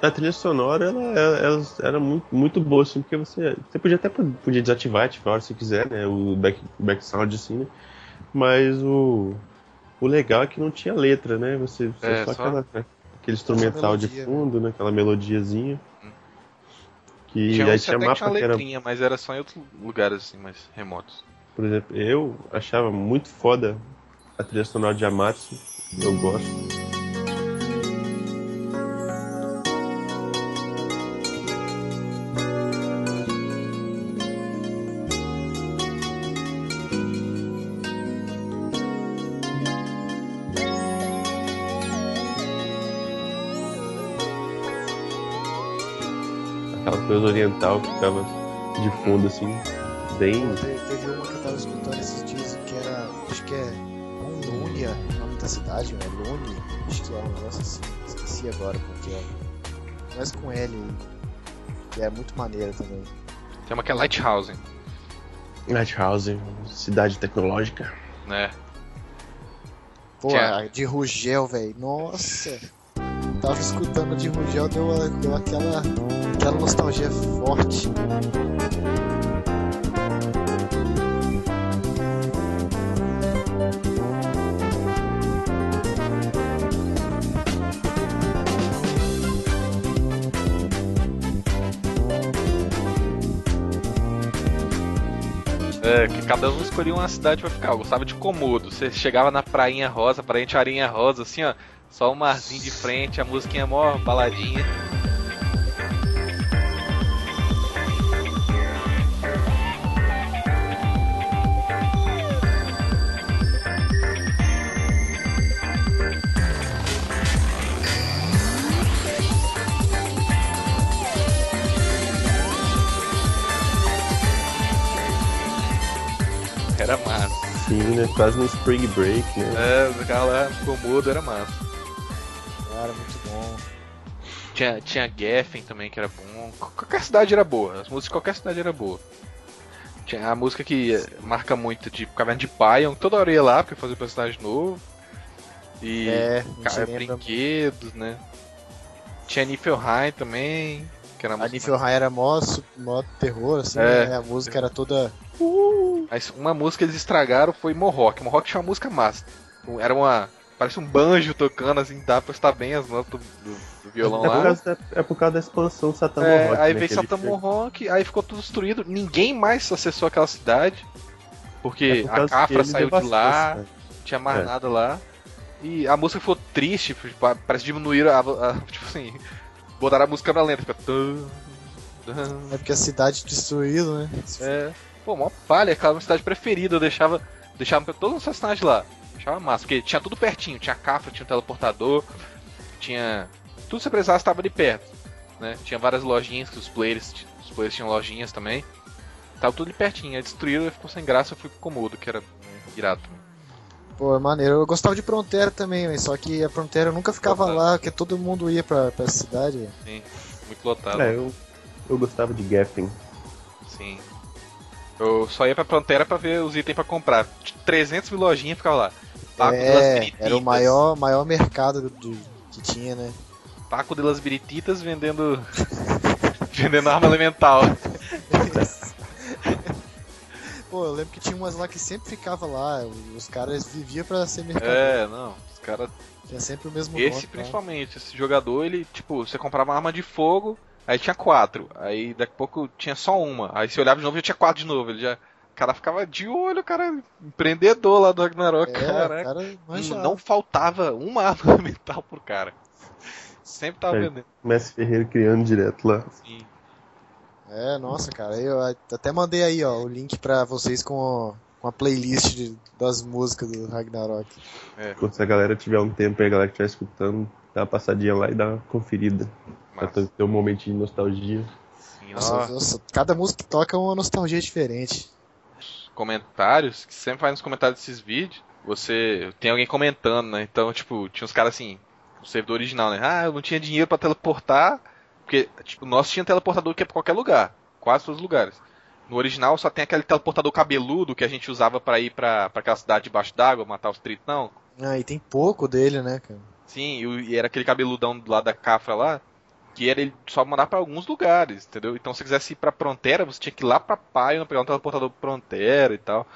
A trilha sonora, ela, ela- era muito, muito boa, assim, porque você, você podia até podia desativar, tipo, a hora que você quiser, né? O back, back sound, assim, né? Mas o, o legal é que não tinha letra, né? Você, você É, só, só- aquela, né, aquele instrumental de melodia, fundo, né? Aquela melodiazinha. Que tinha aí tinha que tinha mapa que era, letrinha, mas era só em outros lugares assim, mais remotos. por exemplo, eu achava muito foda a trilha sonora de Amatsu, eu gosto. Oriental que ficava de fundo assim, bem. Te- Teve uma que eu tava escutando esses dias que era. Acho que é Lunia, o nome da cidade, né? Lune, acho que é um negócio assim. Esqueci agora qual que é. Mas com L. Que é muito maneiro também. Tem uma que é Lighthouse, Lighthouse, cidade tecnológica. né? Pô, a de Rugel, velho. Nossa! Tava escutando de Rugel, deu, deu aquela, aquela nostalgia forte. É, que cada um escolhia uma cidade pra ficar. Eu gostava de Komodo. Você chegava na prainha rosa, prainha arinha rosa, assim, ó. Só o marzinho de frente, a musiquinha mó baladinha. Sim, né? Quase no Spring Break, né? É, ficava lá, Komodo era massa. Cara, muito bom. Tinha, tinha Geffen também, que era bom. Qualquer cidade era boa. As músicas de qualquer cidade era boa. Tinha a música que eh, marca muito, tipo Caverna de Pion, toda hora eu ia lá porque fazia um personagem novo. E É, a gente ca- lembra. brinquedos, né? Tinha Niflheim também, que era A música Niflheim era mó, mó terror, assim, É. né? A música era toda. Mas uma música que eles estragaram foi Mohawk. Mohawk tinha uma música massa. Era uma. Parece um banjo tocando, assim, dá pra estar bem as notas do, do- do violão É por, lá. causa da, é por causa da expansão Satan É, Mohawk, aí né, veio Satan. Mohawk, aí ficou tudo destruído. Ninguém mais acessou aquela cidade. É Porque por a Cafra saiu de lá, não tinha mais É. nada lá. E a música ficou triste, tipo, parece que diminuíram a, a- Tipo assim, botaram a música na lenta, fica. É porque a cidade destruída, né? É. Pô, mó palha, aquela minha cidade preferida, eu deixava. Deixava todos os personagens lá. Achava massa, porque tinha tudo pertinho, tinha Cafra, tinha um teleportador, tinha. Tudo que você precisasse estava ali perto. Né? Tinha várias lojinhas que os players, os players tinham lojinhas também. Tava tudo ali pertinho, aí destruíram, ficou sem graça, eu fui pro Komodo, que era irado. Pô, é maneiro. Eu gostava de Frontera também, mas só que a Frontera eu nunca ficava Lotado. lá, porque todo mundo ia pra, pra essa cidade. velho. Sim, muito lotado. É, eu, eu gostava de Geffen. Sim. Eu só ia pra Frontera pra ver os itens pra comprar. 300 mil lojinhas ficava lá. Taco É, era o maior, maior mercado do- que tinha, né? Taco de las Birititas vendendo. vendendo arma elemental. Pô, eu lembro que tinha umas lá que sempre ficava lá. Os caras viviam pra ser mercado. É, não. Os caras. Tinha sempre o mesmo Esse nome, tá? principalmente, esse jogador, ele, tipo, você comprava uma arma de fogo, aí tinha quatro. Aí daqui a pouco tinha só uma. Aí você olhava de novo e já tinha quatro de novo. Ele já. O cara ficava de olho, cara. Empreendedor lá do Ragnarok, É, cara Não, faltava uma arma elemental pro cara. Sempre tava É. vendendo. Mestre Ferreira criando direto lá. Assim. É, nossa, cara. Eu até mandei aí, ó, o link pra vocês com, com a playlist de- das músicas do Ragnarok. Se a galera tiver um tempo aí, a galera que estiver escutando, dá uma passadinha lá e dá uma conferida. Pra ter um momentinho de nostalgia. Assim, Nossa, nossa, cada música que toca é uma nostalgia diferente. comentários, que sempre vai nos comentários desses vídeos, você tem alguém comentando, né? Então, tipo, tinha uns caras assim, o servidor original, né? Ah, eu não tinha dinheiro pra teleportar, porque tipo, o nosso tinha teleportador que é pra qualquer lugar, quase todos os lugares. No original só tem aquele teleportador cabeludo que a gente usava pra ir pra, pra aquela cidade debaixo d'água, matar os tritão. Ah, e tem pouco dele, né, cara? Sim, e, e era aquele cabeludão do lado da Cafra lá, que era ele só mandar pra alguns lugares, entendeu? Então se você quisesse ir pra Frontera, você tinha que ir lá pra Paion pegar um teleportador pra Frontera e tal.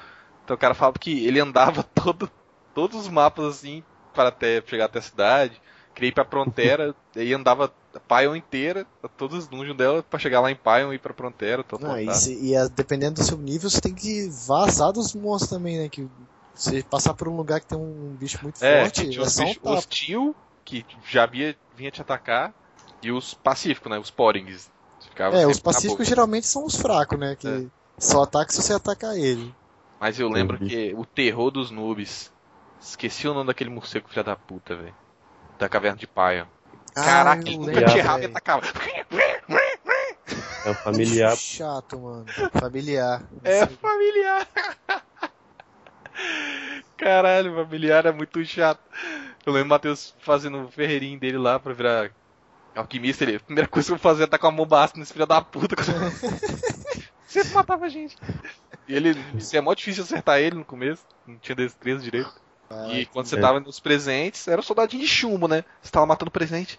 Então o cara falava que ele andava todo, todos os mapas assim para até chegar até a cidade. Queria ir pra Frontera, e andava a Paion inteira, todos os dungeons dela, pra chegar lá em Paion e ir pra Frontera, Não, teleportar. e, se- e a- dependendo do seu nível, você tem que vazar dos monstros também, né? Que Se passar por um lugar que tem um bicho muito É, forte, tinha é um bichos tapa. hostil, que já via, vinha te atacar, e os pacíficos, né? Os porings. Ficava É, os pacíficos geralmente são os fracos, né? Que É. só ataca se você atacar ele. Mas eu lembro que o terror dos noobs. Esqueci o nome daquele morcego filha da puta, velho. Da caverna de paia. Caraca, Ah, eu ele nunca te errava e atacava. É o familiar. Chato, mano. Familiar. É familiar. Caralho, familiar é muito chato. Eu lembro o Matheus fazendo o ferreirinho dele lá pra virar alquimista. Ele, a primeira coisa que eu fazia é tacar uma bomba ácida nesse filho da puta. Sempre matava a gente. E ele, isso é mó difícil acertar ele no começo. Não tinha destreza direito. e quando você é. tava nos presentes, era um soldadinho de chumbo, né? Você tava matando presente.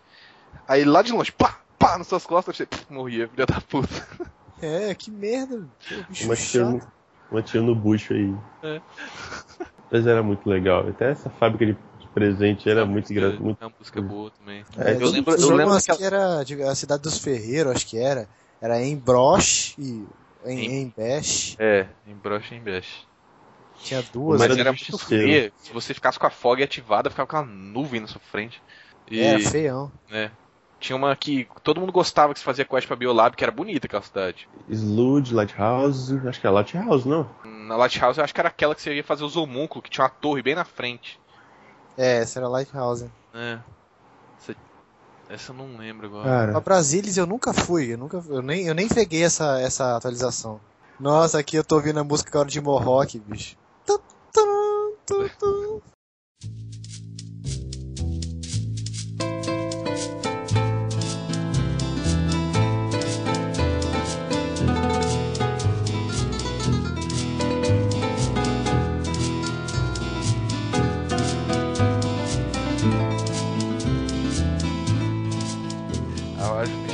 Aí lá de longe, pá, pá, nas suas costas, você pff, morria, filha da puta. É, que merda. Uma uma tiro no bucho aí. É. Mas era muito legal. Até essa fábrica de de presente era muito engraçado. Muito... É uma música boa também. É, eu lembro- eu lembro acho daquela- que era a cidade dos Ferreiros, acho que era. Era em Broche e em, Em- em Bash. É, em brocha e em bash. Tinha duas. Mas Mas era era muito feia. Se você ficasse com a fog ativada, ficava com uma nuvem na sua frente. E É, feião. tinha uma que todo mundo gostava que se fazia quest pra Biolab, que era bonita aquela cidade. Sludge, Lighthouse. Acho que é Lighthouse, não? Na Lighthouse eu acho que era aquela que você ia fazer os homúnculos, que tinha uma torre bem na frente. É, essa era Lighthouse. É. Essa, essa eu não lembro agora. Pra Cara, Brasilis eu nunca fui, eu nunca eu nem, eu nem peguei essa, essa atualização. Nossa, aqui eu tô ouvindo a música agora de Mohawk, bicho.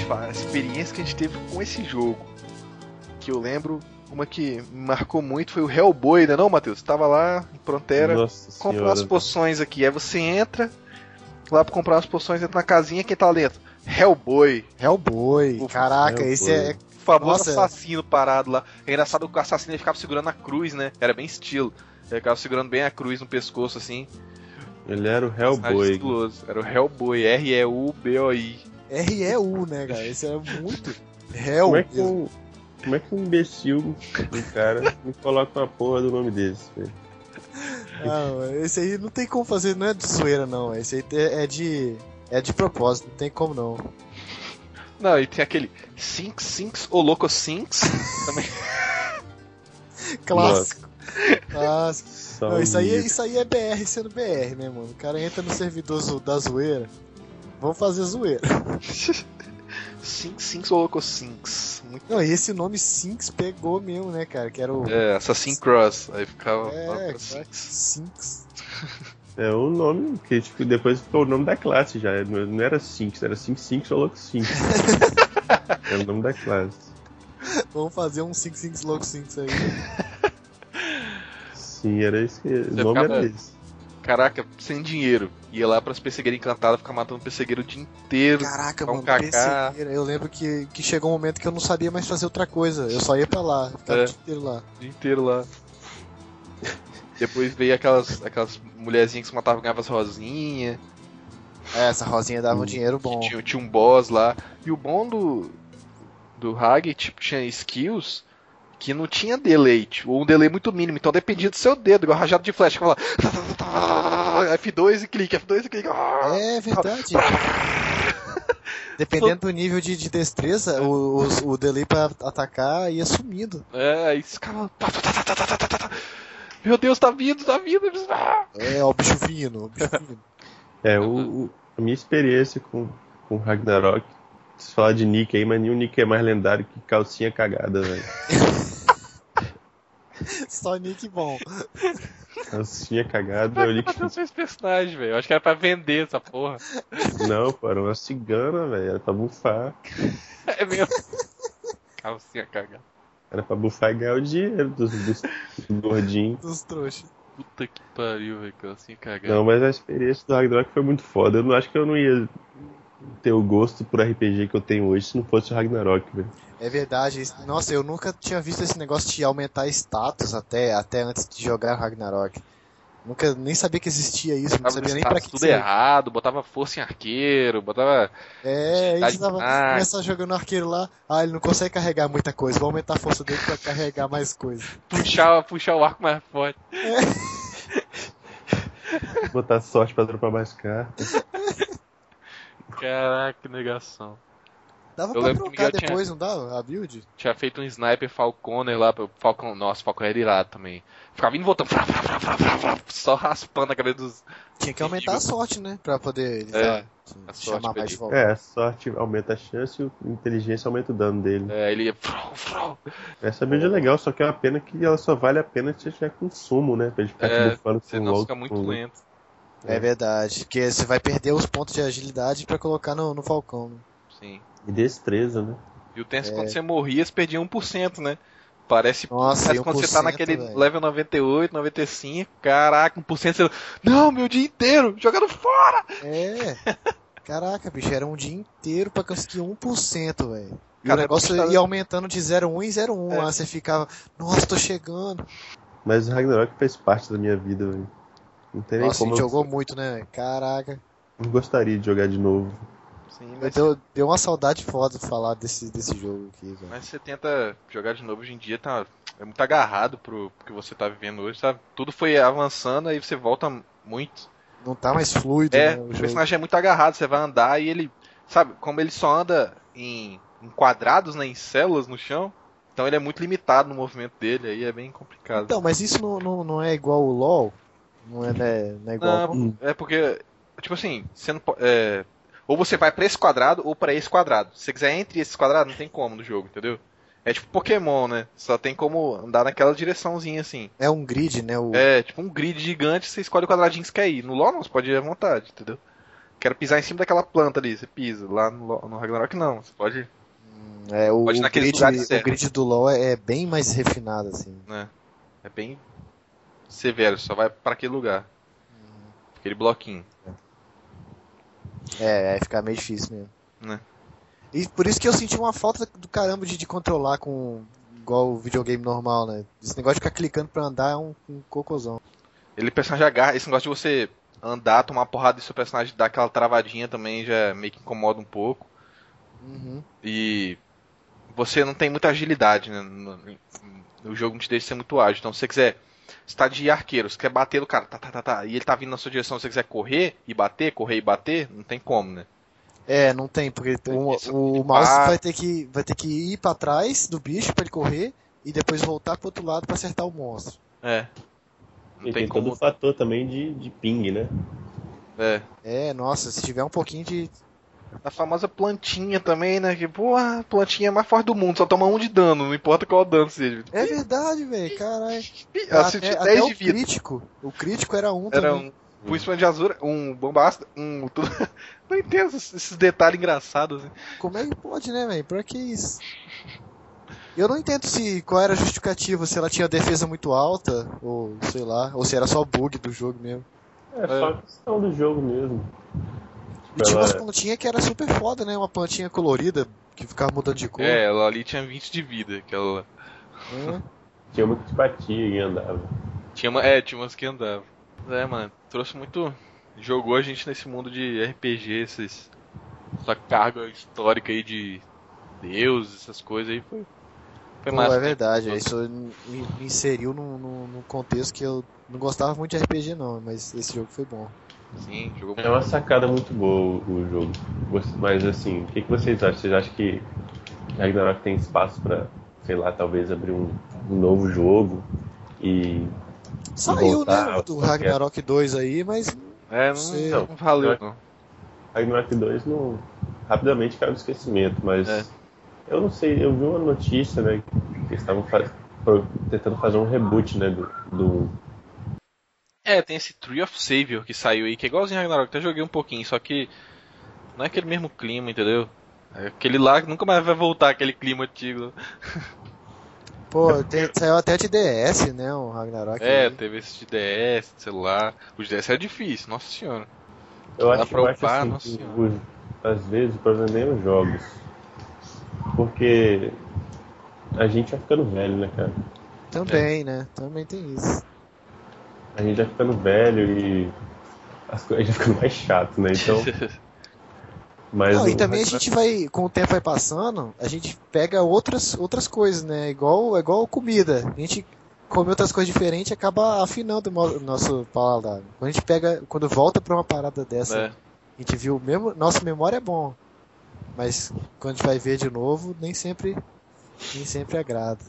A experiência que a gente teve com esse jogo. Que eu lembro, uma que me marcou muito foi o Hellboy, né não, Matheus? Você tava lá em Frontera. nossa compra senhora. umas poções aqui. Aí você entra lá pra comprar umas poções, entra na casinha, quem tá lá dentro? Hellboy. Hellboy. Caraca, Hellboy. esse é. O famoso Nossa. assassino parado lá. É engraçado que o assassino ele ficava segurando a cruz, né? Era bem estilo. Ele ficava segurando bem a cruz no pescoço, assim. Ele era o Hellboy. Era o Hellboy, R-E-U-B-O-I. R-E-U, né, cara? Esse é muito. Hell. Como é que um, como é que um imbecil, um cara, me coloca uma porra do nome desse? velho? Não, esse aí não tem como fazer, não é de zoeira, não. Esse aí é de. É de propósito, não tem como não. Não, e tem aquele Sinks, Sinks, ou Loco Sinks. também. Clássico. Clássico. Não, isso, aí, é- isso aí é BR sendo BR, né, mano? O cara entra no servidor da zoeira. Vamos fazer zoeira. Sinks, Sinks ou Loco Sinks. Muito... Não, e esse nome Sinks pegou mesmo, né, cara? Que era o. É, Assassin Cross. Aí ficava. É, Sinks. Sinks. É o nome que tipo, depois ficou o nome da classe já. Não não era Sinks, era Sinks Sinks ou Louco Sinks. é o nome da classe. Vamos fazer um Sinks Sinks Louco Sinks aí. Sim, era esse. que- O nome ficava- era esse. Caraca, sem dinheiro. Ia lá pras pessegueiras encantadas, ficar matando pessegueiro o dia inteiro. Caraca, mano, persegueira. Eu lembro que, que chegou um momento que eu não sabia mais fazer outra coisa. Eu só ia pra lá, ficava É. o dia inteiro lá. O dia inteiro lá. Depois veio aquelas, aquelas mulherzinhas que se matavam ganhavam as rosinhas. É, essa rosinha dava um dinheiro bom. Tinha, tinha um boss lá. E o bom do. Do Hag, tipo, tinha skills que não tinha delay, tipo, ou um delay muito mínimo, então dependia do seu dedo, igual rajado de flecha, que falava F2 e clique, F2 e clique. É verdade. Dependendo do nível de, de destreza, o, os- o delay pra atacar ia sumindo. É, aí esse cara. tá, tá, tá. Meu Deus, tá vindo, tá vindo. É, ó, o bicho vindo, o bicho vindo. É, o, o- a minha experiência com, com Ragnarok. Se falar de Nick aí, mas nenhum Nick é mais lendário que calcinha cagada, velho. Só nick bom. Calcinha cagada Como é o é que Nick. matou esse personagem, velho? Eu acho que era pra vender essa porra. Não, pô, era uma cigana, velho. Era pra bufar. É mesmo. Calcinha cagada. Era pra bufar e ganhar o dinheiro dos, dos, dos gordinhos. Dos trouxas. Puta que pariu, velho. Calcinha cagada. Não, mas a experiência do Ragnarok foi muito foda. Eu não acho que eu não ia ter o gosto por RPG que eu tenho hoje se não fosse o Ragnarok, velho. É verdade. Nossa, eu nunca tinha visto esse negócio de aumentar status até, até antes de jogar Ragnarok. Nunca nem sabia que existia isso, não sabia nem pra que que tudo servia. errado, botava força em arqueiro, botava. É, aí você tava começar jogando arqueiro lá, ah, ele não consegue carregar muita coisa, vou aumentar a força dele pra carregar mais coisa. Puxar, puxar o arco mais forte. Botar sorte pra dropar mais cartas. Caraca, que negação. Dava Eu pra lembro que o trocar Miguel tinha- depois, não dava? A build? Tinha feito um sniper Falconer lá, Falcon. Nossa, Falcon era irado também. Ficava indo e voltando, frá, frá, frá, só raspando a cabeça dos. Tinha que aumentar a sorte, né? Pra poder ele, É, a sorte chamar mais de volta. É, a sorte aumenta a chance e a inteligência aumenta o dano dele. É, ele ia. Essa build é legal, só que é uma pena que ela só vale a pena se tiver consumo, né? Pra ele ficar É, te bufando com Senão logo. fica muito com- lento. É verdade, porque você vai perder os pontos de agilidade pra colocar no, no Falcão. né? Sim. E destreza, né? E o tenso É. quando você morria, você perdia 1%, né? Parece. Nossa, Parece quando você tá 1%, naquele velho. level 98, 95, caraca, 1% você. Não, meu dia inteiro, jogando fora! É. Caraca, bicho, era um dia inteiro pra conseguir 1%, velho. E o Cara, negócio tá- ia aumentando de 0,1 em 0,1. É. Lá você ficava, nossa, tô chegando. Mas o Ragnarok fez parte da minha vida, velho. Não tem nem Nossa, a como gente eu jogou muito, né? velho? Caraca. não gostaria de jogar de novo. Sim, mas, deu, deu uma saudade foda de falar desse, desse jogo aqui, velho. mas você tenta jogar de novo hoje em dia, tá. É muito agarrado pro, que você tá vivendo hoje, sabe? Tudo foi avançando, aí você volta muito. Não tá mais fluido, É, né? o O personagem é muito agarrado, você vai andar e ele. Sabe, como ele só anda em, em quadrados, né? Em células no chão. Então ele é muito limitado no movimento dele, aí é bem complicado. Então, mas isso não, não, não é igual o LoL? Não é, né, não é igual. Não, é porque, tipo assim, po- é, ou você vai pra esse quadrado ou pra esse quadrado. Se você quiser entre esses quadrados, não tem como no jogo, entendeu? É tipo Pokémon, né? Só tem como andar naquela direçãozinha assim. É um grid, né? O... É, tipo um grid gigante, você escolhe o quadradinho que você quer ir. No LoL não, você pode ir à vontade, entendeu? Quero pisar em cima daquela planta ali, você pisa. Lá no, LoL- no Ragnarok não, você pode, É, o, Pode ir o grid, o grid do LoL é, é bem mais refinado, assim. né? É bem severo, só vai pra aquele lugar. Aquele bloquinho. É, é ficar meio difícil mesmo. Né. E por isso que eu senti uma falta do caramba de, de controlar com igual o videogame normal, né? Esse negócio de ficar clicando pra andar é um, um cocôzão. Ele personagem agarra, esse negócio de você andar, tomar porrada e seu personagem dar aquela travadinha também já meio que incomoda um pouco. Uhum. E você não tem muita agilidade, né? O jogo não te deixa ser muito ágil. Então se você quiser. Você tá de arqueiro, você quer bater no cara, tá, tá, tá, tá, e ele tá vindo na sua direção, se você quiser correr e bater, correr e bater, não tem como, né? É, não tem, porque o, o mouse para. vai ter, que, vai ter que ir pra trás do bicho pra ele correr e depois voltar pro outro lado pra acertar o monstro. É. Não E tem tem todo como. o fator também de, de ping, né? É. É, nossa, se tiver um pouquinho de. A famosa plantinha também, né? Que, pô, a plantinha é mais forte do mundo, só toma um de dano, não importa qual dano seja. É verdade, velho, caralho. Até, até 10 o de vida. crítico. O crítico era um Era também. um Punishment de Azura, um bombasta, um. Tudo... Não entendo esses, detalhes engraçados. Assim. Como é que pode, né, velho? Pra que isso? Eu não entendo se qual era a justificativa, se ela tinha defesa muito alta, ou sei lá, ou se era só bug do jogo mesmo. É só a questão do jogo mesmo. E tinha umas Ela- plantinhas que era super foda, né? Uma plantinha colorida que ficava mudando de cor. É, ela ali tinha 20 de vida. Aquela... né? Tinha muito que batia e andava. Tinha uma... É, tinha umas que andavam. É, mano, trouxe muito. Jogou a gente nesse mundo de RPG, esses... essa carga histórica aí de Deus, essas coisas aí. Foi, foi Pô, massa. é verdade, isso me, me inseriu num, num, num contexto que eu não gostava muito de RPG não, mas esse jogo foi bom. Sim, jogou É uma sacada muito boa o, jogo. Mas assim, o que, que vocês acham? Vocês acham que Ragnarok tem espaço pra, sei lá, talvez abrir um, um novo jogo e. Saiu, né, do que Ragnarok 2 aí, mas É, não, Sei. não valeu, não. Ragnarok 2 não, rapidamente caiu no esquecimento, mas É. eu não sei, eu vi uma notícia, né, que eles estavam faz- tentando fazer um reboot, né, do, do É, tem esse Tree of Savior que saiu aí, que é igualzinho Ragnarok, até joguei um pouquinho, só que não é aquele mesmo clima, entendeu? É aquele lá que nunca mais vai voltar aquele clima antigo. pô, tem- saiu até de DS, né, o Ragnarok. É, aí. teve esse de DS, de celular. Os DS era difícil, nossa senhora. Eu Dá acho, pra upar, assim, nossa que senhora. os- às vezes o problema nem é os jogos. Porque a gente vai ficando velho, né, cara? Também, né, também tem isso. A gente vai ficando velho e as coisas vai ficando mais chato, né? Então. Mas Não, e também a gente vai, com o tempo vai passando, a gente pega outras, outras coisas, né? Igual, é igual comida. A gente come outras coisas diferentes e acaba afinando o nosso paladar. Quando a gente pega, quando volta pra uma parada dessa, né? a gente viu mesmo, nossa memória é bom. Mas quando a gente vai ver de novo, nem sempre, nem sempre agrada.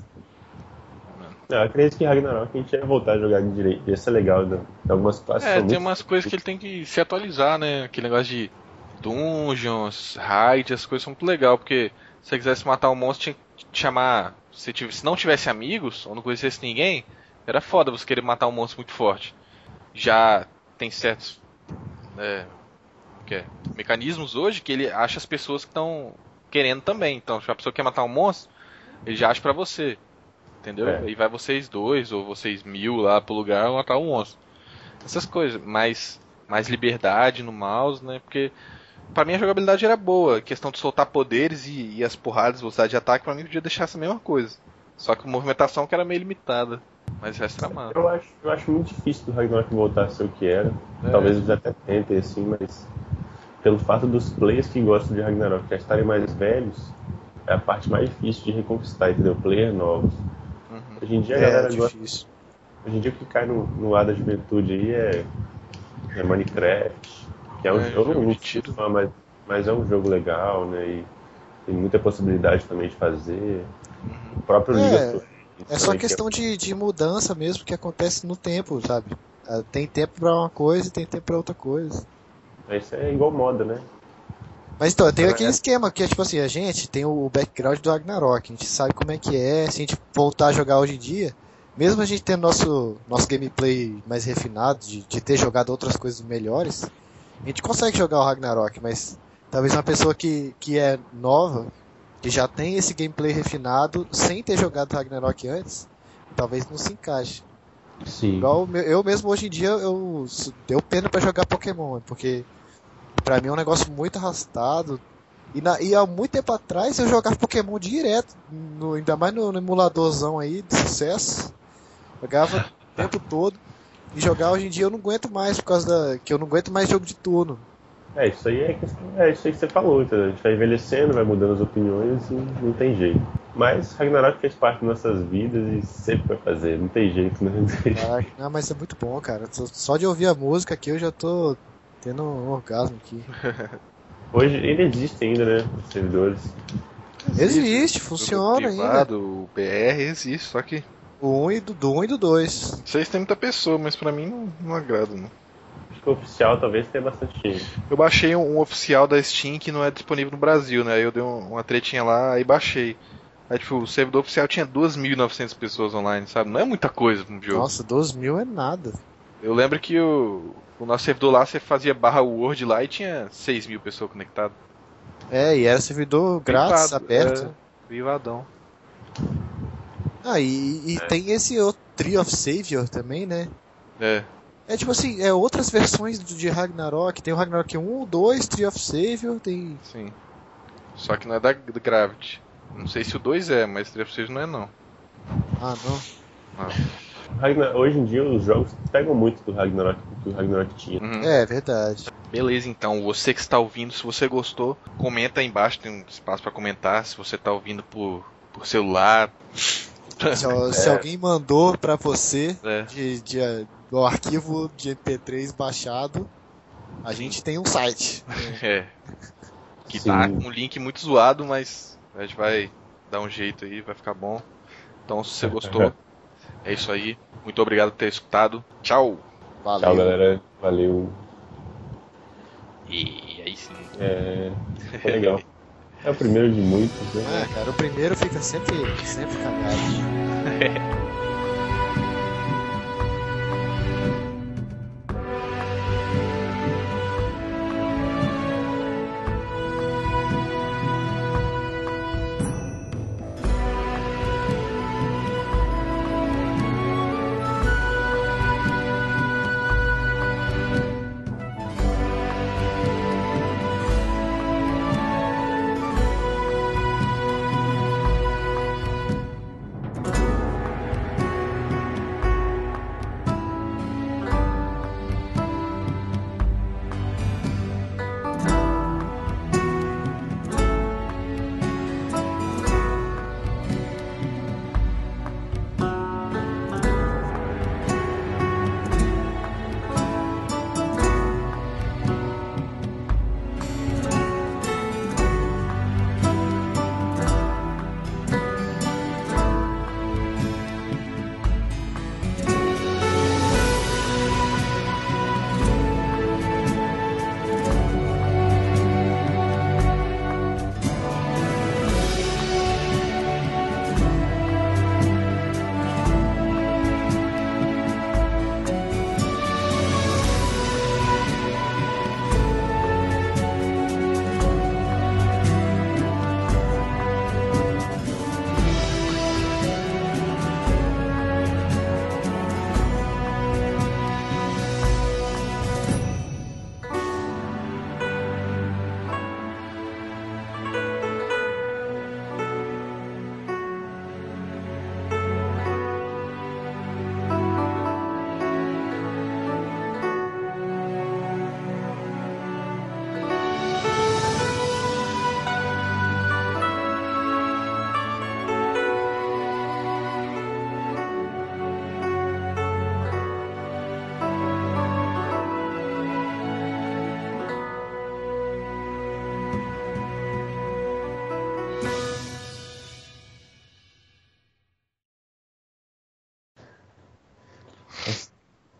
Não, eu acredito que Ragnarok a gente ia voltar a jogar direito. Ia ser legal, né? Em algumas partes. É, tem umas coisas que ele tem que se atualizar, né? Aquele negócio de dungeons, raid, as coisas são muito legal, porque se você quisesse matar um monstro, tinha que te chamar. Se, tiv- se não tivesse amigos, ou não conhecesse ninguém, era foda você querer matar um monstro muito forte. Já tem certos é, que é, mecanismos hoje que ele acha as pessoas que estão querendo também. Então, se a pessoa quer matar um monstro, ele já acha pra você. Entendeu? É. Aí vai vocês dois, ou vocês mil lá pro lugar matar um monstro. Essas coisas. Mais, mais liberdade no mouse, né? Porque pra mim a jogabilidade era boa. A questão de soltar poderes e, e as porradas, velocidade de ataque, pra mim podia deixar essa mesma coisa. Só que a movimentação que era meio limitada. Mas o resto era massa. Eu acho, eu acho muito difícil do Ragnarok voltar a ser o que era. É. Talvez eles até tentem, assim, mas pelo fato dos players que gostam de Ragnarok já estarem mais velhos, é a parte mais difícil de reconquistar, entendeu? Players novos. Uhum. Hoje em dia a É, galera gosta. difícil. Hoje em dia o que cai no, no ar da juventude aí é, é Minecraft, que é um É, jogo, jogo não tiro. fã, mas, mas é um jogo legal, né? E tem muita possibilidade também de fazer. O próprio É, League of Legends É só também, que questão de, de mudança mesmo que acontece no tempo, sabe? Ah, Tem tempo pra uma coisa e tem tempo pra outra coisa. Mas isso é igual moda, né? Mas então, tem É. aquele esquema que é tipo assim, a gente tem o background do Ragnarok, a gente sabe como é que é, se a gente voltar a jogar hoje em dia, mesmo a gente tendo nosso, nosso gameplay mais refinado, de, de ter jogado outras coisas melhores, a gente consegue jogar o Ragnarok, mas talvez uma pessoa que, que é nova, que já tem esse gameplay refinado, sem ter jogado Ragnarok antes, talvez não se encaixe. Sim. Igual o eu mesmo hoje em dia eu deu pena pra jogar Pokémon, porque pra mim é um negócio muito arrastado. E, na- e há muito tempo atrás eu jogava Pokémon direto, no- ainda mais no, no emuladorzão aí de sucesso. Jogava o tempo todo. E jogar hoje em dia eu não aguento mais, por causa da. que eu não aguento mais jogo de turno. É, isso aí é, questão- é isso aí que você falou, entendeu? A gente vai envelhecendo, vai mudando as opiniões e não tem jeito. Mas Ragnarok fez parte das nossas vidas e sempre vai fazer, não tem jeito, né? Caraca, não, mas é muito bom, cara. Só de ouvir a música aqui eu já tô tendo um orgasmo aqui. Hoje ainda existe ainda, né? Os servidores. Existe, Jogo funciona ainda. privado, O BR existe, só que. O 1 e do, do 1 e do 2. Não sei se tem muita pessoa, mas pra mim não, não agrada, não. Acho que o oficial talvez tenha bastante gente. Eu baixei um, um oficial da Steam que não é disponível no Brasil, né? Aí eu dei um- uma tretinha lá e baixei. Aí, tipo, o servidor oficial tinha 2.900 pessoas online, sabe? Não é muita coisa pra um jogo. Nossa, 12 mil é nada. Eu lembro que o, o nosso servidor lá, você fazia barra Word lá e tinha 6 mil pessoas conectadas. É, e era servidor grátis, Privado, aberto. é, privadão. Ah, e, e tem esse outro Tree of Savior também, né? É. É tipo assim, é outras versões do, de Ragnarok. Tem o Ragnarok 1, 2, Tree of Savior, tem. Sim. Só que não é da, do Gravity. Não sei se o 2 é, mas o Tree of Savior não é não. Ah, não. Ragnar- Hoje em dia os jogos pegam muito do Ragnarok que o Ragnarok tinha. Uhum. É, verdade. Beleza, então, você que está ouvindo, se você gostou, comenta aí embaixo, tem um espaço para comentar. Se você está ouvindo por, por celular, Se, se alguém mandou pra você é, de, de, do arquivo de MP3 baixado, a gente tem um site. é, que Sim. tá com um link muito zoado, mas a gente vai dar um jeito aí, vai ficar bom. Então, se você gostou, é isso aí. Muito obrigado por ter escutado. Tchau! Valeu. Tchau, galera. Valeu. E aí sim. É, foi legal. É o primeiro de muitos, né? É, cara, o primeiro fica sempre, sempre cagado.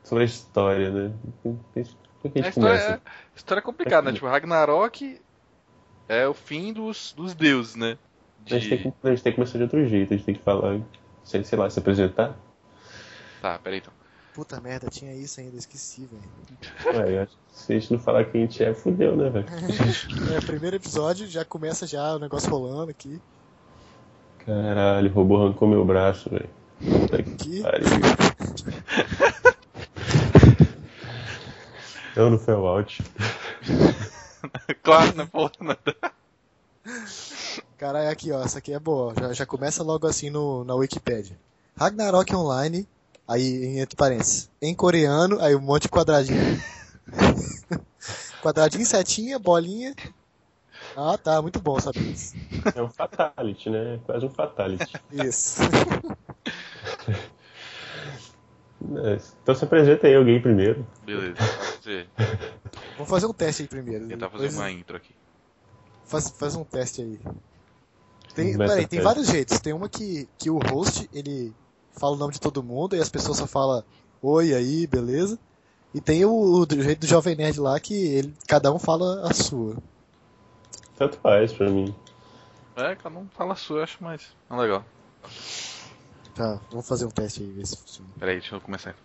sobre a história, né? Por que a história, começa? é, a história é complicada, né? Tipo, Ragnarok é o fim dos, dos deuses, né? A, gente tem que, a gente tem que começar de outro jeito, a gente tem que falar, sei, sei lá, se apresentar. Tá, peraí então. Puta merda, tinha isso ainda, esqueci, velho. Ué, eu acho que se a gente não falar quem a gente é, fudeu, né, velho? É, primeiro episódio, já começa já o negócio rolando aqui. Caralho, o robô arrancou meu braço, velho. Puta que Que? pariu. Não, não foi o out. Claro, né, porra? né? Caralho, aqui ó, essa aqui é boa. Já, já começa logo assim no, na Wikipedia. Ragnarok Online, aí em entre parênteses. Em coreano, aí um monte de quadradinho. quadradinho, setinha, bolinha. Ah, tá, muito bom saber isso. É um fatality, né? Quase um fatality. Isso. É, Então se apresenta aí alguém primeiro. Beleza, você Vamos fazer um teste aí primeiro. tentar fazer Depois uma intro aqui. faz, faz um teste aí. Tem, peraí, tem vários jeitos. Tem uma que, que o host, ele fala o nome de todo mundo e as pessoas só falam oi aí, beleza? E tem o, o jeito do Jovem Nerd lá que ele, cada um fala a sua. Tanto faz pra mim. É, cada um fala a sua, eu acho mais, mais legal. Tá, vamos fazer um teste aí, ver se funciona. Peraí, deixa eu começar.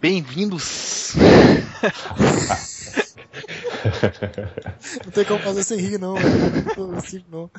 Bem-vindos! Não tem como fazer sem rir, não. Não não.